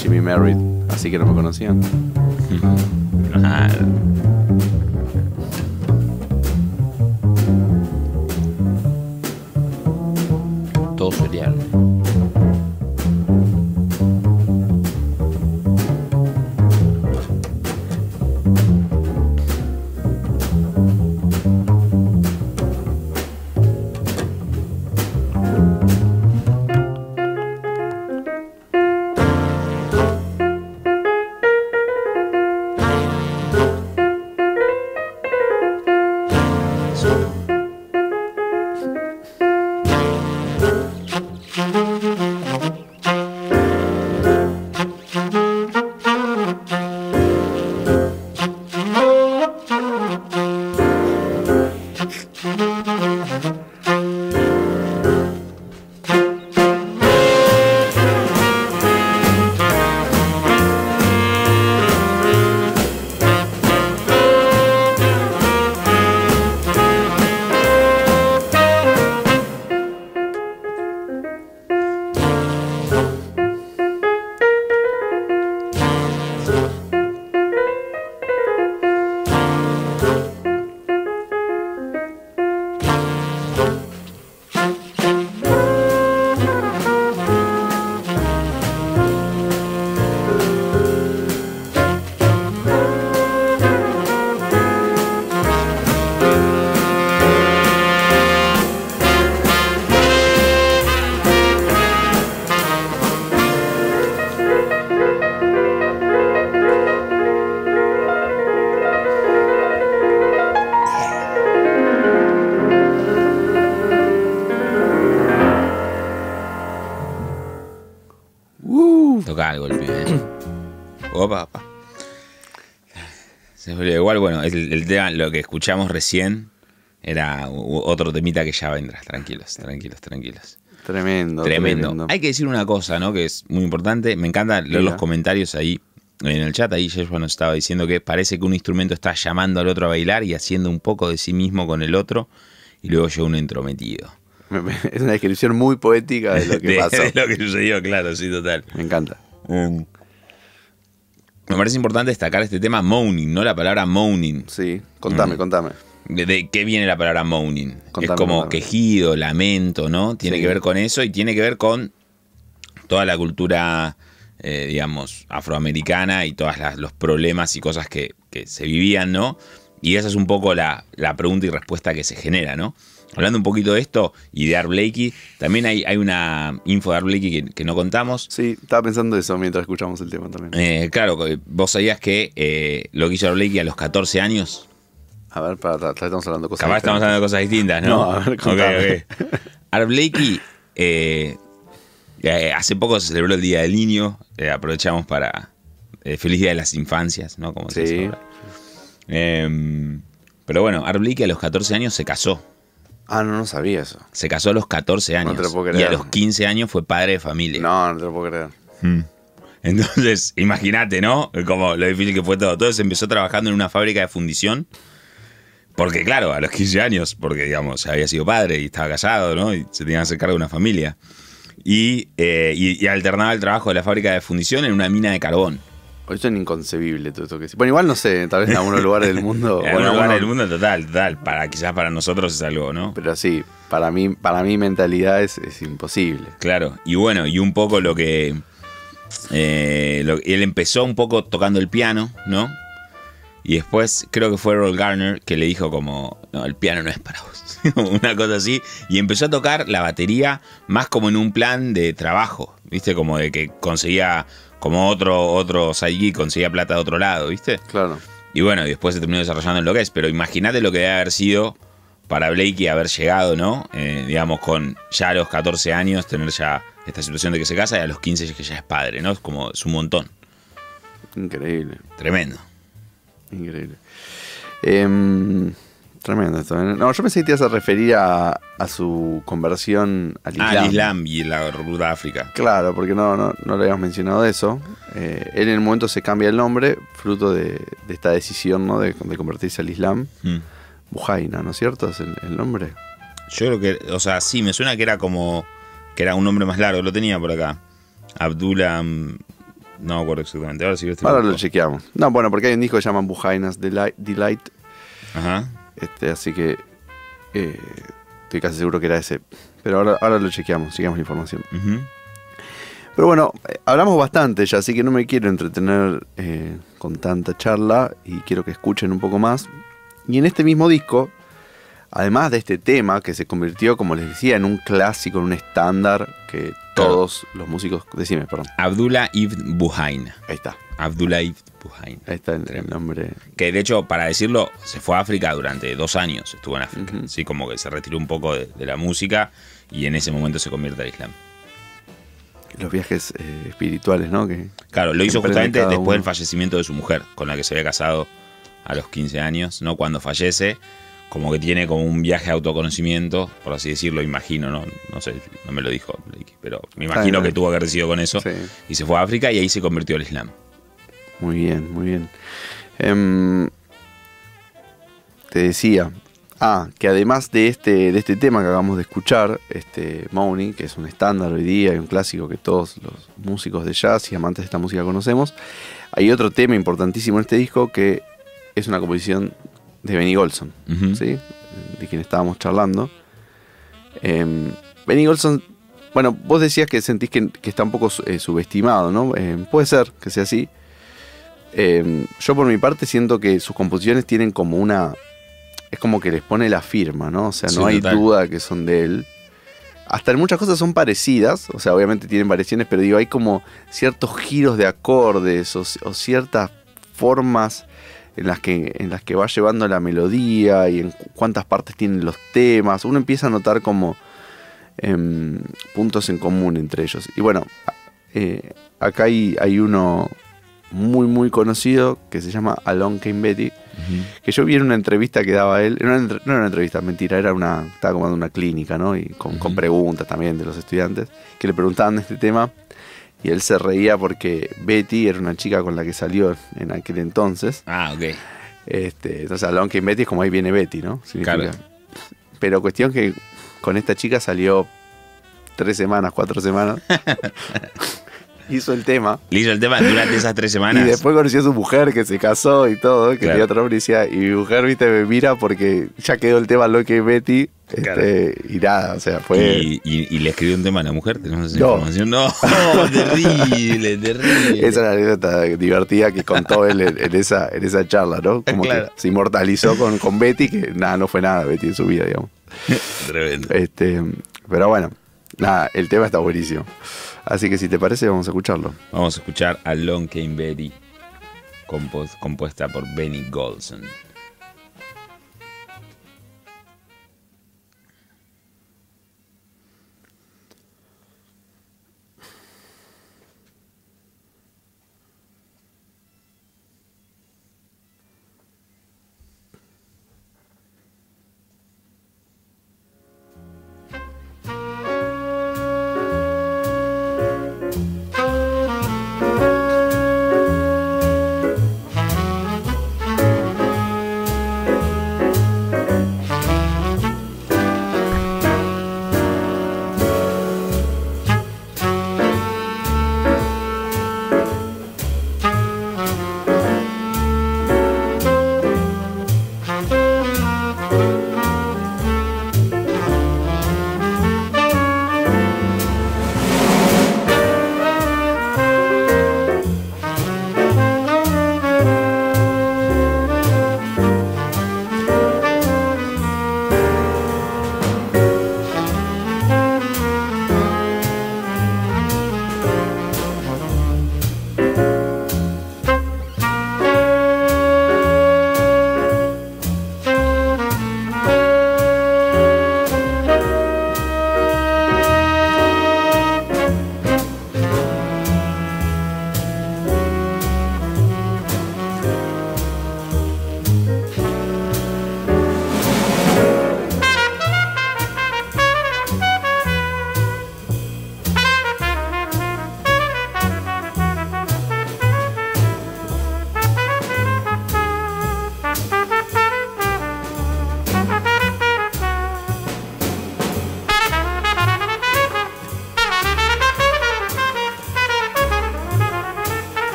Jimmy Merritt, así que no me conocían. El, el tema, lo que escuchamos recién era otro temita que ya vendrá. Tranquilos, tranquilos, tranquilos. Tremendo, Tremendo. tremendo. Hay que decir una cosa, ¿no? Que es muy importante. Me encanta leer los comentarios ahí en el chat. Ahí Yeshua nos estaba diciendo que parece que un instrumento está llamando al otro a bailar y haciendo un poco de sí mismo con el otro. Y luego llega uno entrometido. Me- me- Es una descripción muy poética de lo que De- pasó. de lo que sucedió, claro, sí, total. Me encanta. Um, me parece importante destacar este tema moaning, ¿no? La palabra moaning. Sí, contame, Mm. contame. ¿De, de qué viene la palabra moaning? Contame, es como contame. quejido, lamento, ¿no? Tiene Sí. que ver con eso y tiene que ver con toda la cultura, eh, digamos, afroamericana y todos los problemas y cosas que, que se vivían, ¿no? Y esa es un poco la, la pregunta y respuesta que se genera, ¿no? Hablando un poquito de esto y de Art Blakey, también hay, hay una info de Art Blakey que, que no contamos. Sí, estaba pensando eso mientras escuchamos el tema también. Eh, claro, vos sabías que eh, lo que hizo Art Blakey a los 14 años A ver, para, para- estamos hablando de cosas Capaz estamos hablando de cosas distintas, ¿no? No, a ver, contame. ok. Art Blakey, eh, eh, hace poco se celebró el Día del Niño. eh, aprovechamos para. eh, feliz Día de las Infancias, ¿no? Como se Sí. dice ahora. Em, pero bueno, Art Blakey a los 14 años se casó. Ah, no, no sabía eso. Se casó a los 14 años. te lo puedo y creer. a los 15 años fue padre de familia. No, no te lo puedo creer. Mm. Entonces, imagínate, ¿no? Como lo difícil que fue todo. Entonces empezó trabajando en una fábrica de fundición. Porque, claro, a los 15 años, porque, digamos, había sido padre y estaba casado, ¿no? Y se tenía que hacer cargo de una familia. Y, eh, y- y alternaba el trabajo de la fábrica de fundición en una mina de carbón. Hoy es inconcebible todo esto que Bueno, igual no sé, tal vez en algunos lugares del mundo. En bueno, algún lugar bueno, del mundo, total, total. Para, quizás para nosotros es algo, ¿no? Pero sí, para mí, para mi mentalidad es, es imposible. Claro, y bueno, y un poco lo que. eh, lo- él empezó un poco tocando el piano, ¿no? Y después creo que fue Earl Garner que le dijo como, no, el piano no es para vos. Una cosa así. Y empezó a tocar la batería más como en un plan de trabajo, ¿viste? Como de que conseguía, como otro, otro conseguía plata de otro lado, ¿viste? Claro. Y bueno, y después se terminó desarrollando en lo que es. Pero imagínate lo que debe haber sido para Blakey haber llegado, ¿no? Eh, digamos, con ya a los 14 años, tener ya esta situación de que se casa y a los 15 que ya es padre, ¿no? Es como, es un montón. Increíble, Tremendo. increíble. Em, tremendo esto. ¿eh? No, yo pensé que te ibas a referir a, a su conversión al Islam. Ah, el Islam y la ruta de África. Claro, porque no, no, no le habíamos mencionado eso. Eh, él en el momento se cambia el nombre, fruto de, de esta decisión ¿no? de, de convertirse al Islam. Mm. Bujaina, ¿no es cierto? Es el, el nombre. Yo creo que, o sea, sí, me suena que era como, que era un nombre más largo, lo tenía por acá. Abdullah, no me acuerdo exactamente. Ahora sí. Ahora lo chequeamos. No, bueno, porque hay un disco que se llaman Bujainas Delight, Delight Ajá. Este, así que eh, estoy casi seguro que era ese. Pero ahora, ahora lo chequeamos, chequeamos la información. Pero bueno, eh, hablamos bastante ya, así que no me quiero entretener eh, con tanta charla y quiero que escuchen un poco más. Y en este mismo disco, además de este tema que se convirtió, como les decía, en un clásico, en un estándar que todos los músicos... Decime, perdón. Abdullah ibn Buhain. Ahí está, Abdullah ibn Buhain. ahí está el, el nombre. Que de hecho, para decirlo, se fue a África durante dos años, estuvo en África. Sí, como que se retiró un poco de, de la música y en ese momento se convierte al Islam. Los viajes eh, espirituales, ¿no? Que, Claro, lo hizo justamente después del fallecimiento de su mujer, con la que se había casado a los 15 años, ¿no? Cuando fallece, como que tiene como un viaje de autoconocimiento, por así decirlo, imagino, ¿no? No sé, no me lo dijo pero me imagino que tuvo que haber sido con eso. Sí. Y se fue a África y ahí se convirtió al Islam. Muy bien, muy bien. Em, te decía, ah, que además de este, de este tema que acabamos de escuchar, este Moaning, que es un estándar hoy día y un clásico que todos los músicos de jazz y amantes de esta música conocemos, hay otro tema importantísimo en este disco que es una composición de Benny Golson. ¿sí? de quien estábamos charlando. Em, Benny Golson, bueno, vos decías que sentís que, que está un poco eh, subestimado, ¿no? Em, puede ser que sea así. Em, yo por mi parte siento que sus composiciones tienen como una... Es como que les pone la firma, ¿no? O sea, no Sí, hay total. duda que son de él. Hasta en muchas cosas son parecidas, o sea, obviamente tienen variaciones, pero digo, hay como ciertos giros de acordes o, o ciertas formas en las, que, en las que va llevando la melodía y en cu- cuántas partes tienen los temas. Uno empieza a notar como em, puntos en común entre ellos. Y bueno, eh, acá hay, hay uno muy, muy conocido que se llama Alon Kane Betty, que yo vi en una entrevista que daba él, no era una entrevista, mentira, era una, estaba como en una clínica, ¿no? Y con, con preguntas también de los estudiantes, que le preguntaban de este tema, y él se reía porque Betty era una chica con la que salió en aquel entonces. Ah, ok. Este, entonces Alon Kane Betty es como ahí viene Betty, ¿no? Significa. Claro. Pero cuestión que con esta chica salió tres semanas, cuatro semanas. hizo el tema. Le hizo el tema durante esas tres semanas. Y después conoció a su mujer que se casó y todo, que Claro. tenía otro nombre y decía, y mi mujer, viste, me mira porque ya quedó el tema lo que Betty. este, Claro. y nada, o sea, fue. Y, y- y le escribió un tema a la mujer, tenemos esa No. información. No, terrible, terrible. Esa es la anécdota divertida que contó él en, en esa, en esa charla, ¿no? Como Claro. que se inmortalizó con, con Betty, que nada, no fue nada Betty en su vida, digamos. Tremendo. Este, pero bueno, nada, el tema está buenísimo. Así que si te parece, vamos a escucharlo. Vamos a escuchar a Long Came Betty, compuesta por Benny Golson.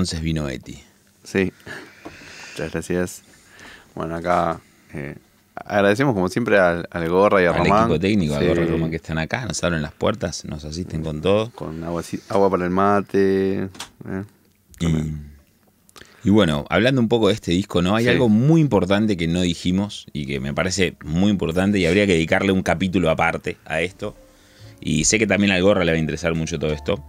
Entonces vino Eti. Sí. Muchas gracias. Bueno, acá eh, agradecemos como siempre al, al Gorra y a Al Román. equipo técnico, al Gorra y Román que están acá, nos abren las puertas, nos asisten con todo. Con agua, agua para el mate. eh. Y, y bueno, hablando un poco de este disco, ¿no? Hay Sí. algo muy importante que no dijimos y que me parece muy importante y habría que dedicarle un capítulo aparte a esto. Y sé que también al Gorra le va a interesar mucho todo esto.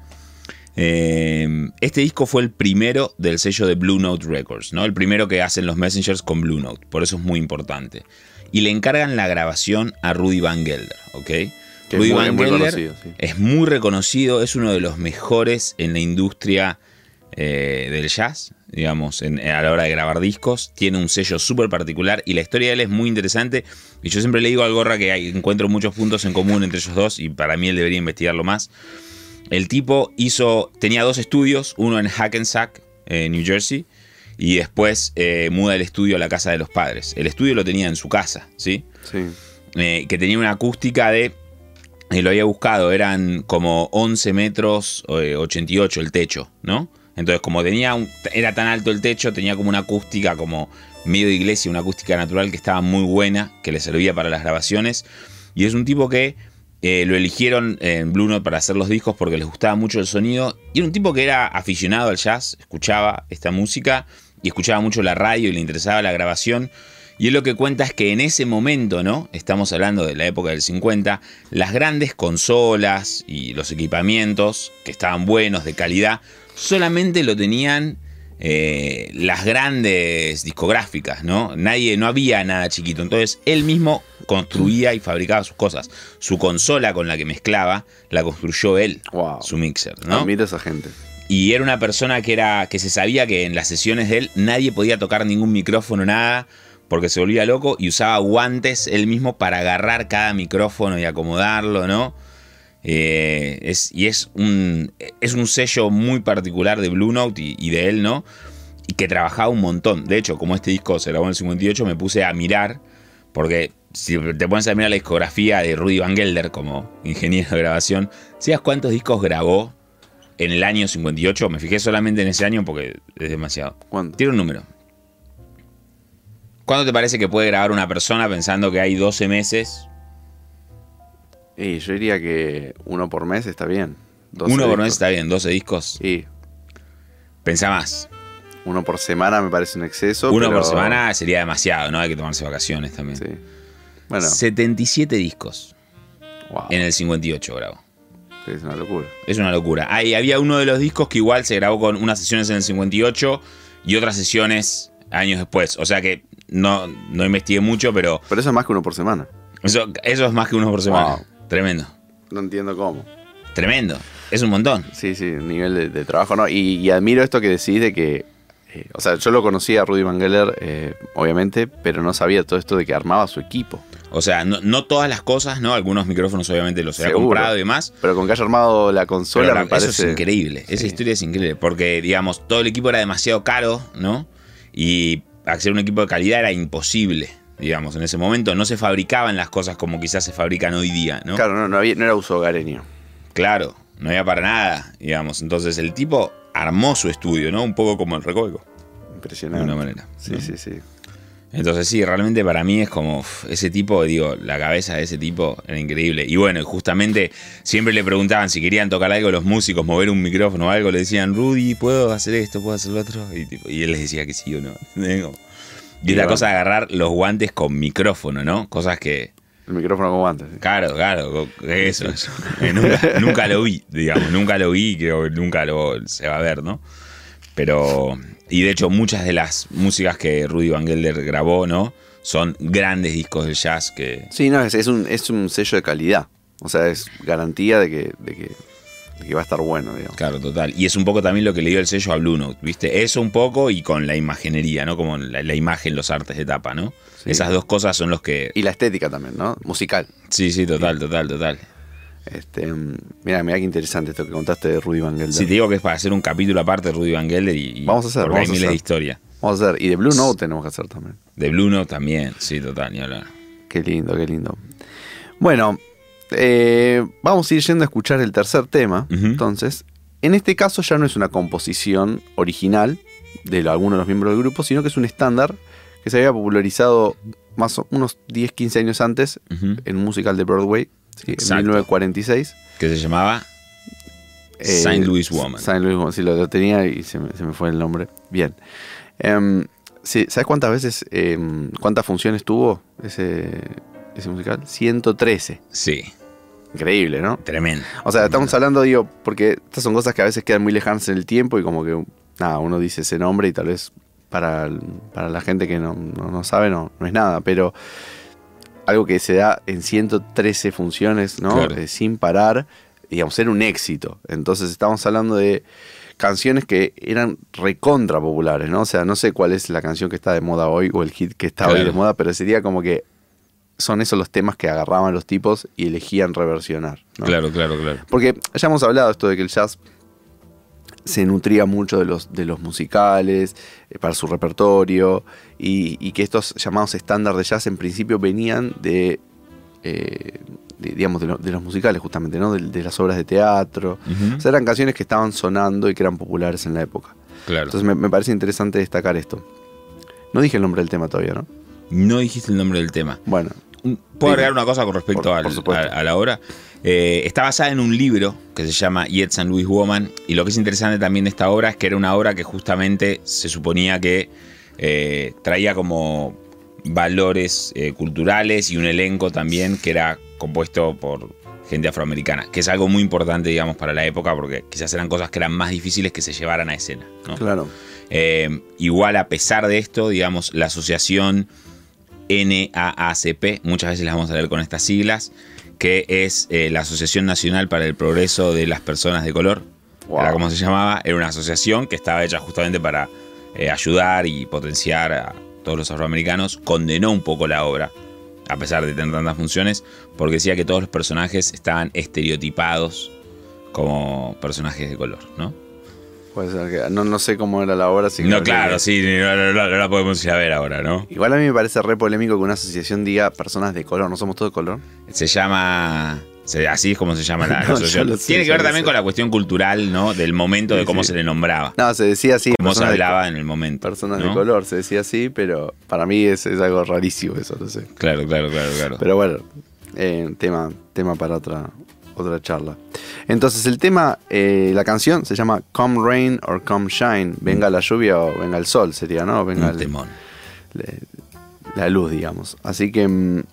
Eh, este disco fue el primero del sello de Blue Note Records, ¿no? El primero que hacen los Messengers con Blue Note, por eso es muy importante. Y le encargan la grabación a Rudy Van Gelder, ¿ok? Que Rudy muy- Van muy Gelder sí. es muy reconocido, es uno de los mejores en la industria eh, del jazz, digamos, en- a la hora de grabar discos. Tiene un sello súper particular y la historia de él es muy interesante. Y yo siempre le digo al Gorra que hay- encuentro muchos puntos en común entre ellos dos y para mí él debería investigarlo más. El tipo hizo, tenía dos estudios, uno en Hackensack, eh, New Jersey, y después eh, muda el estudio a la casa de los padres. El estudio lo tenía en su casa, ¿sí? Sí. eh, que tenía una acústica de, lo había buscado, eran como 11 metros eh, 88 el techo, ¿no? Entonces como tenía un- era tan alto el techo, tenía como una acústica como medio de iglesia, una acústica natural que estaba muy buena, que le servía para las grabaciones. Y es un tipo que eh, lo eligieron en Blue Note para hacer los discos porque les gustaba mucho el sonido. Y era un tipo que era aficionado al jazz, escuchaba esta música y escuchaba mucho la radio y le interesaba la grabación. Y él lo que cuenta es que en ese momento, ¿no? Estamos hablando de la época del 50, las grandes consolas y los equipamientos que estaban buenos, de calidad, solamente lo tenían eh, las grandes discográficas, ¿no? Nadie, no había nada chiquito. Entonces él mismo construía y fabricaba sus cosas. Su consola con la que mezclaba la construyó él, Wow. su mixer, ¿no? Admiro a esa gente. Y era una persona que era que se sabía que en las sesiones de él nadie podía tocar ningún micrófono, nada, porque se volvía loco y usaba guantes él mismo para agarrar cada micrófono y acomodarlo, ¿no? Eh, es, y es un, es un sello muy particular de Blue Note y, y de él, ¿no? Y que trabajaba un montón. De hecho, como este disco se grabó en el 58, me puse a mirar, porque si te pones a mirar la discografía de Rudy Van Gelder como ingeniero de grabación, ¿sabes cuántos discos grabó en el año 58? Me fijé solamente en ese año porque es demasiado. ¿Cuánto? Tiene un número. ¿Cuánto te parece que puede grabar una persona pensando que hay 12 meses? Y yo diría que uno por mes está bien. 12 Uno por mes está bien, 12 discos. Sí. Pensá más. Uno por semana me parece un exceso. Uno pero- por semana sería demasiado, ¿no? Hay que tomarse vacaciones también. Sí. Bueno, 77 discos wow, en el 58 grabó. es una locura. Es una locura. Ahí había uno de los discos que igual se grabó con unas sesiones en el 58 y otras sesiones años después. O sea que no, no investigué mucho, pero Pero eso es más que uno por semana. eso, eso es más que uno por semana. Wow. Tremendo. No entiendo cómo. Tremendo. Es un montón. Sí, sí, nivel de, de trabajo, ¿no? Y, y admiro esto que decís de que. eh, o sea, yo lo conocía a Rudy Van Geller, eh, obviamente, pero no sabía todo esto de que armaba su equipo. O sea, no, no todas las cosas, ¿no? Algunos micrófonos obviamente los había comprado y demás. Pero con que haya armado la consola, Pero me la- parece. Eso es increíble. Esa historia es increíble. Porque, digamos, todo el equipo era demasiado caro, ¿no? Y hacer un equipo de calidad era imposible. Digamos, en ese momento no se fabricaban las cosas como quizás se fabrican hoy día, ¿no? Claro, no, no, había, no era uso hogareño. Claro, no había para nada, digamos. Entonces el tipo armó su estudio, ¿no? Un poco como el Recoveco, de Impresionante. una manera. Sí, ¿no? sí, sí. Entonces sí, realmente para mí es como ese tipo, digo, la cabeza de ese tipo era increíble. Y bueno, justamente siempre le preguntaban si querían tocar algo los músicos, mover un micrófono o algo, le decían, Rudy, ¿puedo hacer esto? ¿Puedo hacer lo otro? Y, tipo, y él les decía que sí o no. Y Y la cosa de agarrar los guantes con micrófono, ¿no? Cosas que, El micrófono con guantes. sí. claro, claro, eso, eso. Nunca, nunca lo vi, digamos, nunca lo vi creo que nunca lo se va a ver, ¿no? Pero, y de hecho muchas de las músicas que Rudy Van Gelder grabó, ¿no? Son grandes discos de jazz que... Sí, no, es, es un, es un sello de calidad. O sea, es garantía de que, de que, de que va a estar bueno, digamos. Claro, total. Y es un poco también lo que le dio el sello a Blue Note, ¿viste? Eso un poco y con la imaginería, ¿no? Como la, la imagen, los artes de tapa, ¿no? Sí. Esas dos cosas son los que... Y la estética también, ¿no? Musical. Sí, sí, total, total, total. Este, mm, mira, mira qué interesante esto que contaste de Rudy Van Gelder. Si te digo que es para hacer un capítulo aparte de Rudy Van Gelder y... y- Vamos a hacer, Porque vamos hay a miles hacer. de historia. Vamos a hacer. Y de Blue Note tenemos que hacer también. De Blue Note también, sí, total, ni hablar. Qué lindo, qué lindo. Bueno, eh, vamos a ir yendo a escuchar el tercer tema. Entonces, En este caso ya no es una composición original de alguno de los miembros del grupo, sino que es un estándar que se había popularizado más o unos 10, 15 años antes en un musical de Broadway, sí, en Exacto. 1946. Que se llamaba Eh, Saint Louis Woman. Saint Louis Woman, sí, lo, lo tenía y se me, se me fue el nombre. Bien. Em, sí, ¿Sabes cuántas veces, em, cuántas funciones tuvo ese, ese musical? 113. Sí, Increíble, ¿no? tremendo. O sea, estamos hablando, digo, porque estas son cosas que a veces quedan muy lejanas en el tiempo y como que, nada, uno dice ese nombre y tal vez para, para la gente que no, no- no sabe no, no es nada, pero algo que se da en 113 funciones, ¿no? Claro. Eh, sin parar, digamos, era un éxito. Entonces estamos hablando de canciones que eran recontra populares, ¿no? O sea, no sé cuál es la canción que está de moda hoy o el hit que está hoy de moda, pero sería como que son esos los temas que agarraban los tipos y elegían reversionar. ¿no? Claro, claro, claro. Porque ya hemos hablado esto de que el jazz se nutría mucho de los, de los musicales, eh, para su repertorio, y, y que estos llamados estándares de jazz en principio venían de, eh, de, digamos, de, lo- de los musicales justamente, ¿no? De, de las obras de teatro. O sea, eran canciones que estaban sonando y que eran populares en la época. Claro. Entonces me, me parece interesante destacar esto. No dije el nombre del tema todavía, ¿no? no dijiste el nombre del tema. Bueno, ¿Puedo agregar una cosa con respecto Por- al- por supuesto. a, a la obra? Eh, está basada en un libro que se llama Yet St. Louis Woman. Y lo que es interesante también de esta obra es que era una obra que justamente se suponía que eh, traía como valores eh, culturales y un elenco también que era compuesto por gente afroamericana, que es algo muy importante, digamos, para la época, porque quizás eran cosas que eran más difíciles que se llevaran a escena. ¿no? claro. Eh, igual a pesar de esto, digamos, la asociación NAACP, muchas veces las vamos a leer con estas siglas, que es eh, la Asociación Nacional para el Progreso de las Personas de Color, Wow. era como se llamaba, era una asociación que estaba hecha justamente para eh, ayudar y potenciar a todos los afroamericanos, condenó un poco la obra, a pesar de tener tantas funciones, porque decía que todos los personajes estaban estereotipados como personajes de color, ¿no? Puede ser que. No, no sé cómo era la obra. así No, claro, que- sí, no, no- no- no la podemos ir a ver ahora, ¿no? Igual a mí me parece re polémico que una asociación diga personas de color, ¿no somos todos de color? Se llama. se- así es como se llama la, asociación. sé, Tiene que ver también con la cuestión cultural, ¿no? Del momento de cómo sí. se le nombraba. No, se decía así. Cómo se de hablaba en el momento. Personas de color, se decía así, pero para mí es, es algo rarísimo eso, no sé. Claro, claro, claro, claro. Pero bueno, eh, tema, tema para otra, otra charla. Entonces el tema, eh, la canción se llama Come Rain or Come Shine. Venga la lluvia o venga el sol, sería, ¿no? Venga el- temón. la luz, digamos. Así que mm,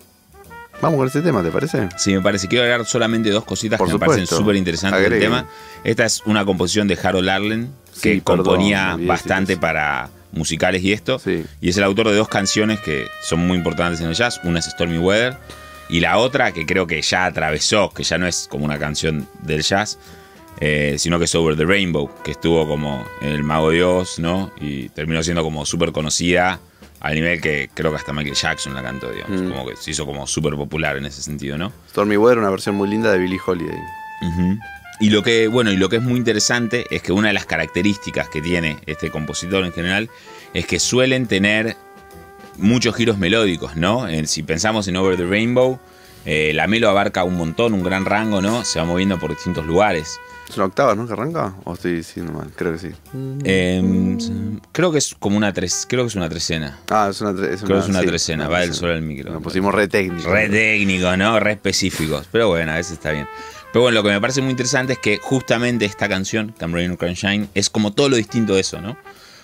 vamos con este tema, ¿te parece? Sí, me parece. Quiero agregar solamente dos cositas Por que me parecen súper interesantes del tema. Esta es una composición de Harold Arlen, que Sí, componía bastante para musicales y esto. Sí. Y es el autor de dos canciones que son muy importantes en el jazz. Una es Stormy Weather y la otra que creo que ya atravesó, que ya no es como una canción del jazz, eh, sino que es Over the Rainbow, que estuvo como en el Mago de Oz, ¿no? Y terminó siendo como súper conocida al nivel que creo que hasta Michael Jackson la cantó, digamos. Mm. Como que se hizo como súper popular en ese sentido, ¿no? Stormy Weather, una versión muy linda de Billie Holiday. Y lo que, bueno, y lo que es muy interesante es que una de las características que tiene este compositor en general es que suelen tener muchos giros melódicos, ¿no? En- si pensamos en Over the Rainbow, eh, la melo abarca un montón, un gran rango, ¿no? Se va moviendo por distintos lugares. ¿Es una octava, no? ¿Que arranca? ¿O estoy diciendo mal? Creo que sí. Eh, creo que es como una tres, creo que es una trecena. Ah, es una, es Creo que es una sí, trecena, una va del trecena. sol al micro. Nos pusimos re técnicos. Re técnicos, ¿no? Re específicos. Pero bueno, a veces está bien. Pero bueno, lo que me parece muy interesante es que justamente esta canción, Come Rain Come Shine, es como todo lo distinto de eso, ¿no?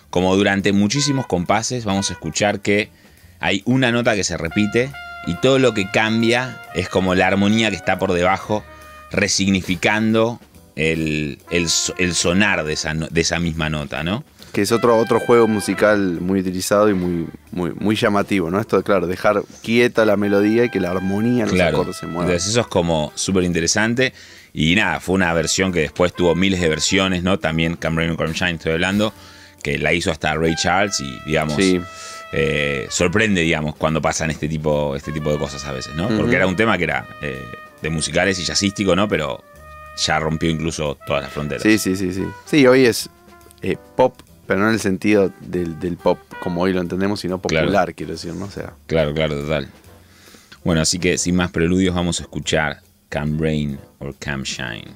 Como durante muchísimos compases vamos a escuchar que hay una nota que se repite y todo lo que cambia es como la armonía que está por debajo, resignificando el, el so- el sonar de esa, de esa misma nota, ¿no? Que es otro, otro juego musical muy utilizado y muy, muy, muy llamativo, ¿no? Esto de, claro, dejar quieta la melodía y que la armonía en los Claro. acordes se mueva. Entonces eso es como súper interesante. Y nada, fue una versión que después tuvo miles de versiones, ¿no? También Cameron and Shine estoy hablando, que la hizo hasta Ray Charles y, digamos, Sí. Eh, sorprende, digamos, cuando pasan este tipo, este tipo de cosas a veces, ¿no? Porque era un tema que era eh, de musicales y jazzístico, ¿no? Pero ya rompió incluso todas las fronteras. Sí, sí, sí, sí. Sí, hoy es eh, pop, pero no en el sentido del, del pop como hoy lo entendemos, sino popular, Claro. quiero decir, ¿no? O sea, Claro, claro, total. Bueno, así que sin más preludios vamos a escuchar Cam Rain or Cam Shine.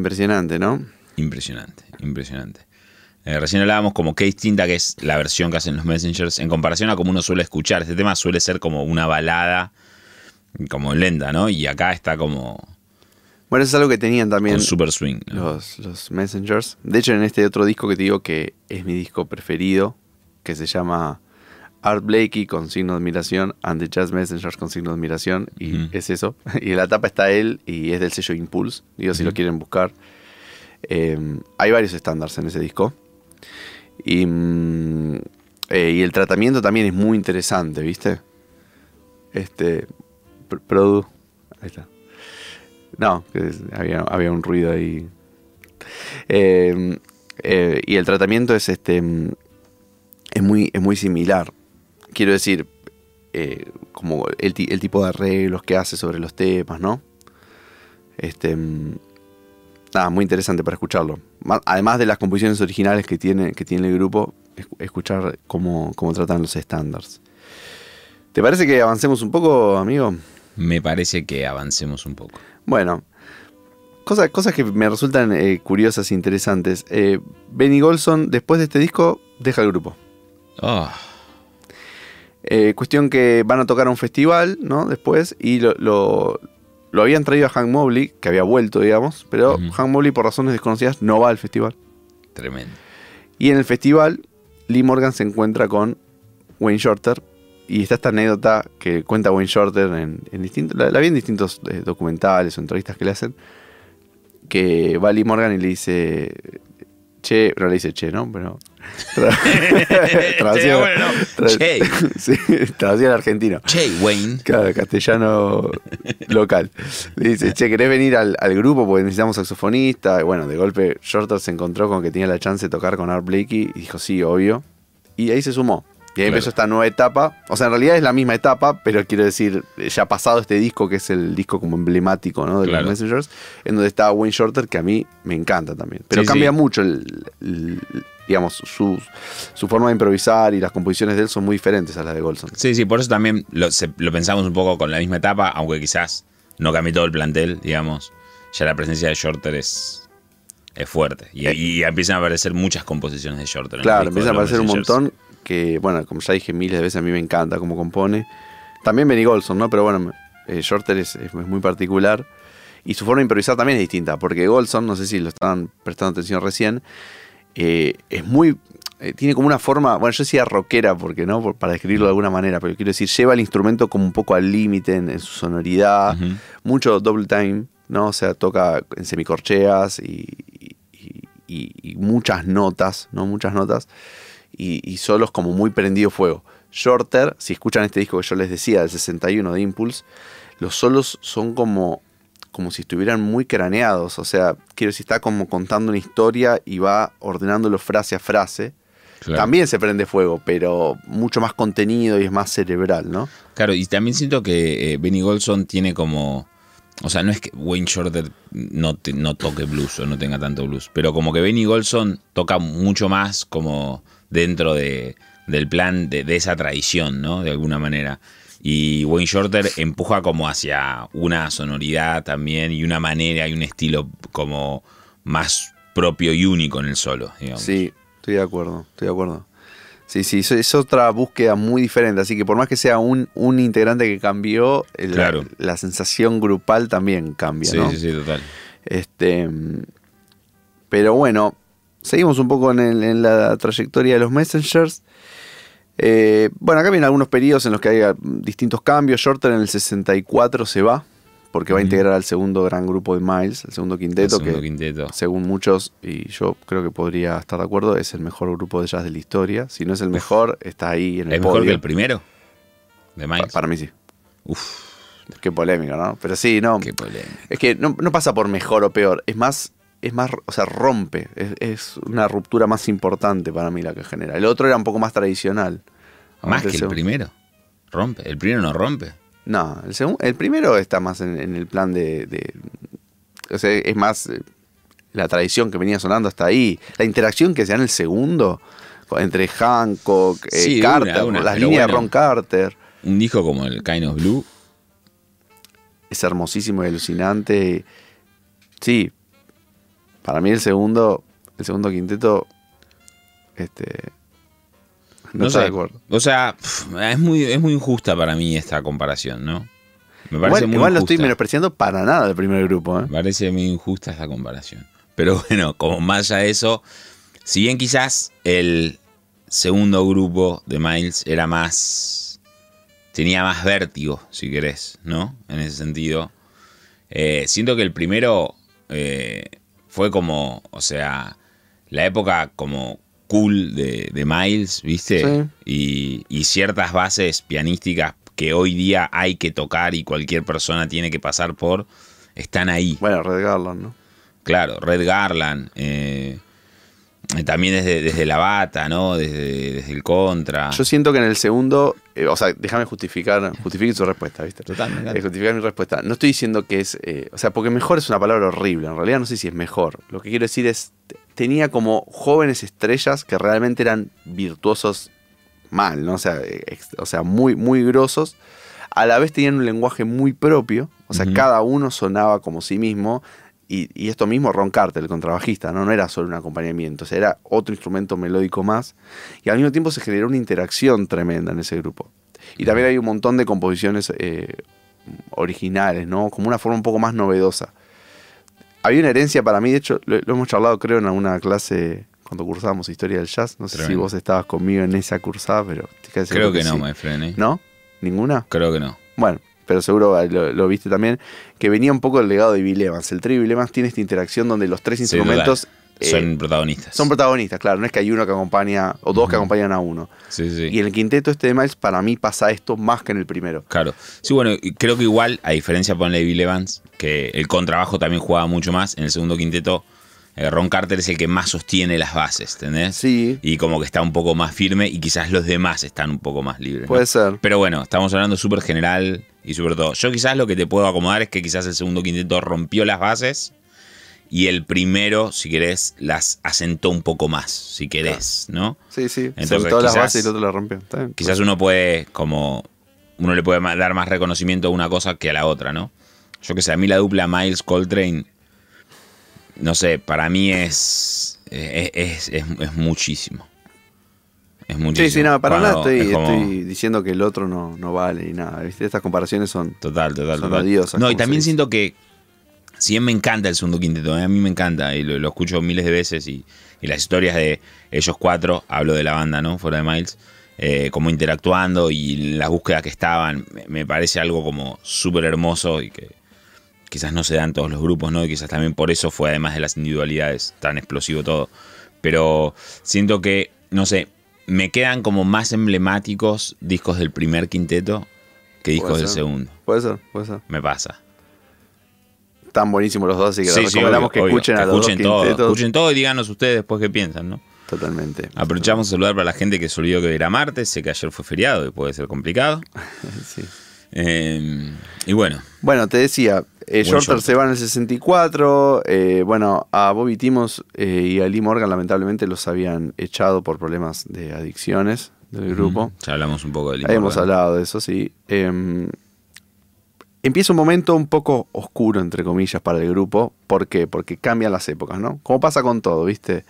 Impresionante, ¿no? Impresionante, impresionante. Eh, recién hablábamos como qué distinta que es la versión que hacen los Messengers en comparación a como uno suele escuchar. Este tema suele ser como una balada, como lenta, ¿no? Y acá está como. Bueno, eso es algo que tenían también Con super swing. ¿no? los, los Messengers. De hecho, en este otro disco que te digo que es mi disco preferido, que se llama Art Blakey con signo de admiración, and the Jazz Messengers con signo de admiración, y es eso. Y en la tapa está él y es del sello Impulse, digo si lo quieren buscar. Eh, hay varios estándares en ese disco. Y, mm, eh, y el tratamiento también es muy interesante, ¿viste? Este. pr- Produ. Ahí está. No, es- había, había un ruido ahí. Eh, eh, y el tratamiento es este. mm, Es muy, es muy similar. Quiero decir, eh, como el, ti- el tipo de arreglos que hace sobre los temas, ¿no? Este. mm, Nada, muy interesante para escucharlo. Además de las composiciones originales que tiene, que tiene el grupo, es- escuchar cómo, cómo tratan los estándares. ¿Te parece que avancemos un poco, amigo? Me parece que avancemos un poco. Bueno, cosas, cosas que me resultan eh, curiosas e interesantes. Eh, Benny Golson, después de este disco, deja el grupo. Oh, Eh, cuestión que van a tocar a un festival, ¿no? Después, y lo, lo, lo habían traído a Hank Mobley, que había vuelto, digamos, pero. Hank Mobley, por razones desconocidas, no va al festival. tremendo. Y en el festival, Lee Morgan se encuentra con Wayne Shorter. Y está esta anécdota que cuenta Wayne Shorter en, en distintos, la, la vi en distintos eh, documentales o entrevistas que le hacen. Que va Lee Morgan y le dice. Che, no le dice che, ¿no? Pero. Tra- traducido- bueno, no. tra- Che. sí, traducido al argentino. Che, Wayne. Claro, castellano local. Le dice, che, ¿querés venir al, al grupo? Porque necesitamos saxofonista. Y bueno, de golpe Shorter se encontró con que tenía la chance de tocar con Art Blakey y dijo, sí, obvio. Y ahí se sumó. Y ahí Claro. empezó esta nueva etapa. O sea, en realidad es la misma etapa, pero quiero decir, ya pasado este disco, que es el disco como emblemático ¿no? de Claro. los Messengers, en donde está Wayne Shorter, que a mí me encanta también. Pero Sí, cambia sí. mucho, el, el- digamos, su, su forma de improvisar y las composiciones de él son muy diferentes a las de Golson. Sí, sí, por eso también lo, se- lo pensamos un poco con la misma etapa, aunque quizás no cambie todo el plantel, digamos. Ya la presencia de Shorter es, es fuerte. Y, y empiezan a aparecer muchas composiciones de Shorter. Claro, disco empieza a aparecer un montón que, bueno, como ya dije miles de veces, a mí me encanta cómo compone. También Benny Golson, ¿no? Pero bueno, eh, Shorter es, es muy particular. Y su forma de improvisar también es distinta, porque Golson, no sé si lo estaban prestando atención recién, eh, es muy... eh, tiene como una forma, bueno, yo decía rockera, porque no, Por- para describirlo de alguna manera, pero quiero decir, lleva el instrumento como un poco al límite en, en su sonoridad, mucho double time, ¿no? O sea, toca en semicorcheas y, y- y- y muchas notas, ¿no? Muchas notas. Y solos como muy prendido fuego. Shorter, si escuchan este disco que yo les decía, del 61 de Impulse, los solos son como, como si estuvieran muy craneados. O sea, quiero decir, está como contando una historia y va ordenándolo frase a frase. Claro. También se prende fuego, pero mucho más contenido y es más cerebral, ¿no? Claro, y también siento que eh, Benny Golson tiene como. O sea, no es que Wayne Shorter no, te- no toque blues o no tenga tanto blues, pero como que Benny Golson toca mucho más como dentro de, del plan de, de esa tradición, ¿no? De alguna manera. Y Wayne Shorter empuja como hacia una sonoridad también y una manera y un estilo como más propio y único en el solo, digamos. Sí, estoy de acuerdo, estoy de acuerdo. Sí, sí, es- otra búsqueda muy diferente, así que por más que sea un, un integrante que cambió, el- Claro. la, sensación grupal también cambia, sí, ¿no? sí, sí, total. Este, pero bueno, seguimos un poco en, el- en la trayectoria de los Messengers. Eh, bueno, acá vienen algunos periodos en los que hay ah, distintos cambios. Shorter en el 64 se va, porque va a integrar al segundo gran grupo de Miles, el segundo quinteto, El segundo que quinteto. según muchos, y yo creo que podría estar de acuerdo, es el mejor grupo de jazz de la historia. Si no es el mejor, está ahí en el ¿Es mejor que el primero? De Pa- Miles. Para mí sí. Uf, Qué polémica, ¿no? Pero sí, no. qué polémica. Es que no, no pasa por mejor o peor, es más, es más, o sea, rompe, es, es una ruptura más importante para mí la que genera. El otro era un poco más tradicional. Más que el primero. Rompe. El primero no rompe. No, el, segun- el primero está más en, en el plan de, de- O sea, es más eh, la tradición que venía sonando hasta ahí. La interacción que se da en el segundo entre Hancock, eh, Sí, Carter, una, las líneas de. Ron Carter. Un disco como el Kind of Blue. Es hermosísimo y alucinante. Sí. Para mí el segundo, el segundo quinteto, este, no, No está sé. de acuerdo. O sea, es muy, es muy injusta para mí esta comparación, ¿no? Me parece Igual, muy igual no estoy menospreciando para nada el primer grupo, ¿eh? Me parece muy injusta esta comparación. Pero bueno, como más allá de eso, si bien quizás el segundo grupo de Miles era más. tenía más vértigo, si querés, ¿no? En ese sentido. Eh, siento que el primero eh, fue como, o sea, la época como cool de, de Miles, ¿viste? Sí. Y, y ciertas bases pianísticas que hoy día hay que tocar y cualquier persona tiene que pasar por, están ahí. Bueno, Red Garland, ¿no? Claro, Red Garland. eh, también desde, desde la bata, ¿no? Desde, desde el contra. Yo siento que en el segundo, eh, o sea, déjame justificar, justifique su respuesta, ¿viste? Total. Eh, justificar mi respuesta. No estoy diciendo que es, eh, o sea, porque mejor es una palabra horrible, en realidad no sé si es mejor. Lo que quiero decir es, tenía como jóvenes estrellas que realmente eran virtuosos mal, ¿no? O sea, eh, ex- o sea muy, muy grosos. A la vez tenían un lenguaje muy propio, o sea, cada uno sonaba como sí mismo. Y, y esto mismo Ron Carter, el contrabajista, ¿no? no era solo un acompañamiento, o sea, era otro instrumento melódico más. Y al mismo tiempo se generó una interacción tremenda en ese grupo. Y también hay un montón de composiciones eh, originales, ¿no? Como una forma un poco más novedosa. Había una herencia para mí, de hecho, lo, lo hemos charlado creo en alguna clase cuando cursábamos historia del jazz. No sé si vos estabas conmigo en esa cursada, pero Creo que no, sí. my friend, ¿eh? ¿No? ¿Ninguna? Creo que no. Bueno, pero seguro lo, lo viste también, que venía un poco del legado de Bill Evans. El trío Bill Evans tiene esta interacción donde los tres instrumentos eh, Son protagonistas. son protagonistas, claro. No es que hay uno que acompaña o dos que acompañan a uno. Sí, sí. Y en el quinteto este de Miles, para mí pasa esto más que en el primero. Claro. Sí, bueno, creo que igual, a diferencia ponle Bill Evans, que el contrabajo también jugaba mucho más. En el segundo quinteto, Ron Carter es el que más sostiene las bases, ¿entendés? Sí, Y como que está un poco más firme y quizás los demás están un poco más libres. ¿no? puede ser. Pero bueno, estamos hablando súper general y súper todo. Yo quizás lo que te puedo acomodar es que quizás el segundo quinteto rompió las bases y el primero, si querés, las asentó un poco más, si querés, ¿no? Sí, sí. Entonces, Sentó las quizás- bases y el otro la rompió. Bien. Quizás uno puede, como, uno le puede dar más reconocimiento a una cosa que a la otra, ¿no? Yo que sé, a mí la dupla Miles Coltrane, no sé, para mí es, es, es, es- es muchísimo. Es muchísimo. Sí, sí, no, para nada estoy, es como- estoy diciendo que el otro no, no vale ni nada. ¿viste? Estas comparaciones son. Total, total, Son total. odiosas, no, y también siento que, si bien me encanta el segundo quinteto, ¿eh? a mí me encanta, y lo, lo escucho miles de veces, y, y las historias de ellos cuatro, hablo de la banda, ¿no? Fuera de Miles, eh, como interactuando y la búsqueda que estaban, me, me parece algo como súper hermoso y que quizás no se da en todos los grupos, ¿no? Y quizás también por eso fue, además de las individualidades, tan explosivo todo. Pero siento que, no sé, me quedan como más emblemáticos discos del primer quinteto que discos Puede del ser. segundo. Puede ser, puede ser. Me pasa. Están buenísimos los dos, así que Sí, les sí, obvio, que obvio. escuchen a Que los escuchen dos todo, quintetos. escuchen todo y díganos ustedes después qué piensan, ¿no? Totalmente. Aprovechamos a saludar para la gente que se olvidó que era martes, sé que ayer fue feriado y puede ser complicado. Sí. Eh, y bueno, Bueno, te decía, eh, Shorter se va en el 64. eh, bueno, a Bobby Timos eh, y a Lee Morgan lamentablemente los habían echado por problemas de adicciones del grupo. ya hablamos un poco del Habíamos hablado de eso, sí. Eh, empieza un momento un poco oscuro, entre comillas, para el grupo. ¿Por qué? Porque cambian las épocas, ¿no? Como pasa con todo, ¿viste?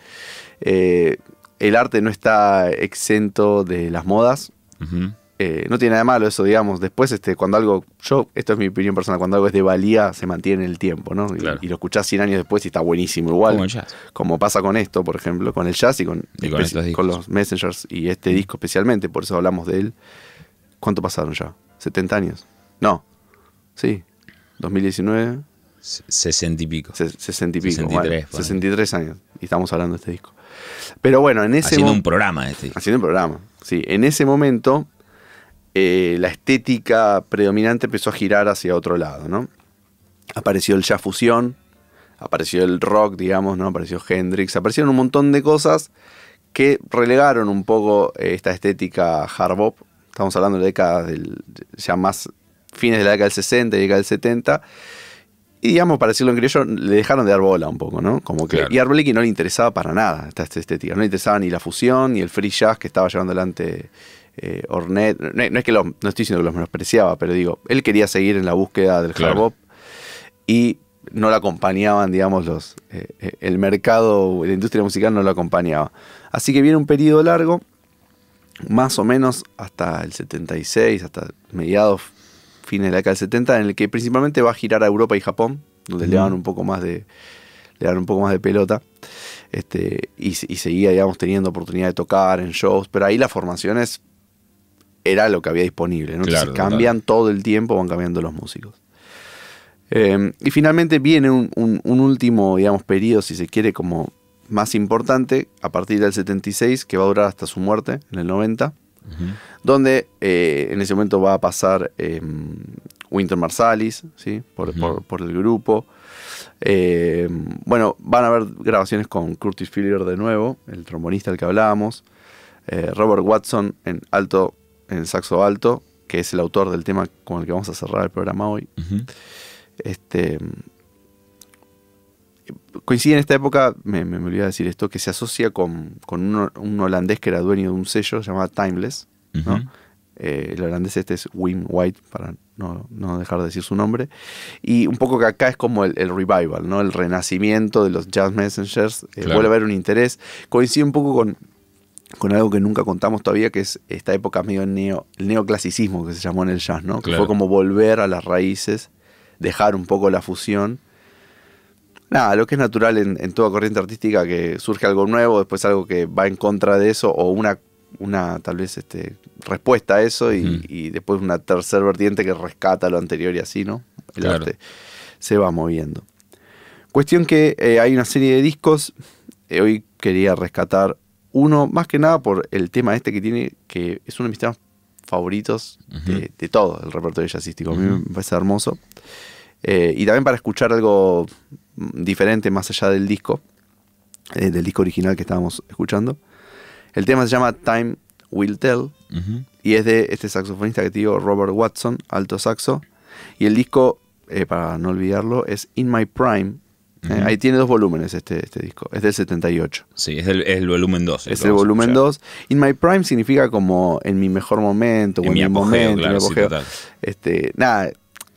Eh, el arte no está exento de las modas. Ujú. Eh, no tiene nada de malo eso, digamos. Después, este, cuando algo, yo, esto es mi opinión personal, cuando algo es de valía, se mantiene en el tiempo, ¿no? Y- Claro. Y, lo escuchás 100 años después y está buenísimo igual. Como el jazz. Como pasa con esto, por ejemplo, con el jazz y con, Y con espe- estos discos. con los Messengers y este disco especialmente, por eso hablamos de él. ¿Cuánto pasaron ya? ¿70 años? No. Sí. 2019, S- Sesenta y pico. se- 60 y pico. 63, bueno, ponele. 63 años. Y estamos hablando de este disco. Pero bueno, en ese Haciendo mo- un programa este. Haciendo un programa. Sí, en ese momento eh, la estética predominante empezó a girar hacia otro lado, ¿no? Apareció el jazz fusión, apareció el rock, digamos, ¿no? Apareció Hendrix, aparecieron un montón de cosas que relegaron un poco eh, esta estética hard bop. Estamos hablando de décadas del, ya más fines de la década del 60 y década del 70. Y digamos, para decirlo en criollo, le dejaron de dar bola un poco, ¿no? Como que, Claro. Y a Arboliki no le interesaba para nada esta estética. No le interesaba ni la fusión, ni el free jazz que estaba llevando adelante eh, Ornette. No, no es que los, no estoy diciendo que los menospreciaba, pero digo, él quería seguir en la búsqueda del Claro. hard bop. Y no lo acompañaban, digamos, los, eh, el mercado, la industria musical no lo acompañaba. Así que viene un periodo largo, más o menos hasta el 76, hasta mediados, fines de la década del 70, en el que principalmente va a girar a Europa y Japón, donde le dan un poco más de, le dan un poco más de pelota. Este, y, seguía, digamos, teniendo oportunidad de tocar en shows, pero ahí las formaciones era lo que había disponible. ¿no? Entonces cambian todo el tiempo, van cambiando los músicos. Em, y finalmente viene un, último, digamos, periodo, si se quiere, como más importante, a partir del 76, que va a durar hasta su muerte, en el 90, donde eh, en ese momento va a pasar em, Winter Marsalis, ¿sí? por, por el grupo. Eh, bueno, van a haber grabaciones con Curtis Filler de nuevo, el trombonista del que hablábamos. Eh, Robert Watson en alto, en saxo alto, que es el autor del tema con el que vamos a cerrar el programa hoy. Este coincide en esta época, me, me, olvidé decir esto, que se asocia con, un, holandés que era dueño de un sello llamado Timeless. Eh, el holandés este es Wim White, para no, dejar de decir su nombre. Y un poco que acá es como el, revival, ¿no? El renacimiento de los Jazz Messengers. Eh, vuelve a haber un interés. Coincide un poco con, con algo que nunca contamos todavía, que es esta época medio neo, el neoclasicismo que se llamó en el jazz, ¿no? Que fue como volver a las raíces, dejar un poco la fusión. Nada, lo que es natural en, en toda corriente artística, que surge algo nuevo, después algo que va en contra de eso, o una una tal vez este, respuesta a eso y, después una tercera vertiente que rescata lo anterior y así, ¿no? El arte se va moviendo. Cuestión que eh, hay una serie de discos, eh, hoy quería rescatar uno, más que nada por el tema este que tiene, que es uno de mis temas favoritos de, todo el repertorio jazzístico. A mí me parece hermoso. Eh, y también para escuchar algo diferente más allá del disco, del disco original que estábamos escuchando. El tema se llama Time Will Tell y es de este saxofonista que te digo, Robert Watson, alto saxo. Y el disco, eh, para no olvidarlo, es In My Prime. Eh, ahí tiene dos volúmenes este, este disco. Es del 78. Sí, es el, volumen 2. Es el volumen 2. In My Prime significa como en mi mejor momento, en o en mi, momento, en mi apogeo. este, nada,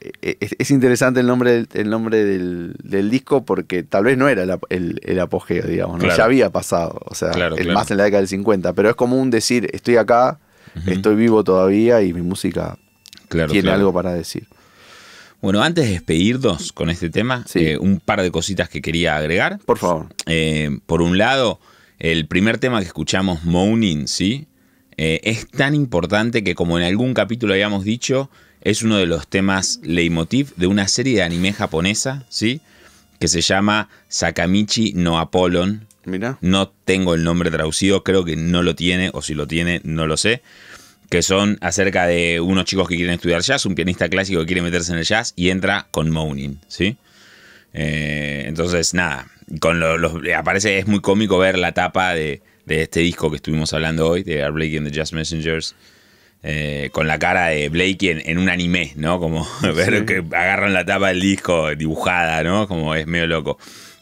e, e, es, interesante el nombre, el nombre del, disco porque tal vez no era el, apogeo, digamos, ya había pasado, o sea, el más en la década del 50, pero es como un decir, estoy acá, estoy vivo todavía y mi música tiene algo para decir. Bueno, antes de despedirnos con este tema, eh, un par de cositas que quería agregar. Por favor. Eh, por un lado, el primer tema que escuchamos, Moaning, ¿sí? Eh, es tan importante que como en algún capítulo habíamos dicho, es uno de los temas leitmotiv de una serie de anime japonesa, ¿sí? Que se llama Sakamichi no Apollon. Mira. No tengo el nombre traducido, creo que no lo tiene, o si lo tiene, no lo sé. Que son acerca de unos chicos que quieren estudiar jazz, un pianista clásico que quiere meterse en el jazz y entra con Moaning, ¿sí? Eh, entonces, nada, con los, aparece, es muy cómico ver la tapa de, este disco que estuvimos hablando hoy, de Are Blake and the Jazz Messengers. Eh, con la cara de Blakey en, un anime, ¿no? Como ver que agarran la tapa del disco dibujada, ¿no? Como es medio loco.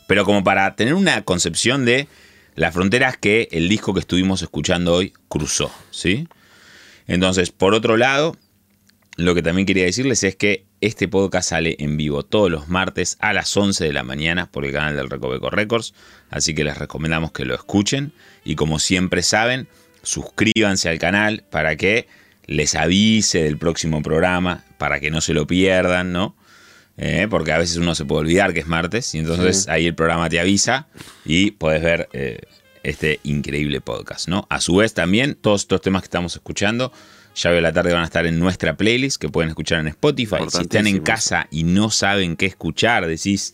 Pero como para tener una concepción de las fronteras que el disco que estuvimos escuchando hoy cruzó, ¿sí? Entonces, por otro lado, lo que también quería decirles es que este podcast sale en vivo todos los martes a las 11 de la mañana por el canal del Recoveco Records, así que les recomendamos que lo escuchen. Y como siempre saben, suscríbanse al canal para que les avise del próximo programa para que no se lo pierdan, ¿no? Eh, porque a veces uno se puede olvidar que es martes y entonces ahí el programa te avisa y puedes ver eh, este increíble podcast, ¿no? A su vez también todos estos temas que estamos escuchando ya de la tarde van a estar en nuestra playlist que pueden escuchar en Spotify. Si están en casa y no saben qué escuchar, decís,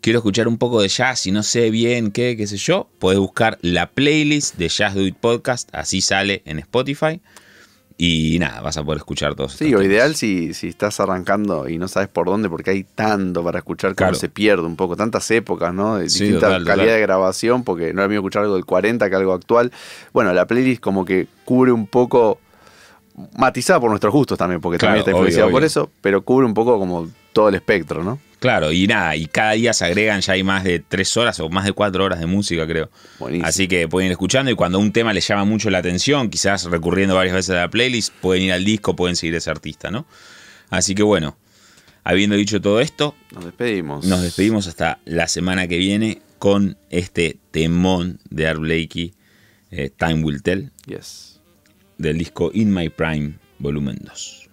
quiero escuchar un poco de jazz y no sé bien qué, qué sé yo, puedes buscar la playlist de Jazz Do It Podcast, así sale en Spotify. Y nada, vas a poder escuchar todo Sí, o ideal si, si estás arrancando y no sabes por dónde, porque hay tanto para escuchar que se pierde un poco. Tantas épocas, ¿no? De distinta calidad de grabación, porque no es mismo escuchar algo del 40 que algo actual. Bueno, la playlist como que cubre un poco, matizada por nuestros gustos también, porque también está influenciado por eso, pero cubre un poco como todo el espectro, ¿no? Claro, y nada, y cada día se agregan, ya hay más de tres horas o más de cuatro horas de música, creo. Así que pueden ir escuchando y cuando un tema les llama mucho la atención, quizás recurriendo varias veces a la playlist, pueden ir al disco, pueden seguir ese artista, ¿no? Así que bueno, Habiendo dicho todo esto, Nos despedimos. nos despedimos hasta la semana que viene con este temón de Art Blakey, eh, Time Will Tell, Yes. del disco In My Prime, volumen 2.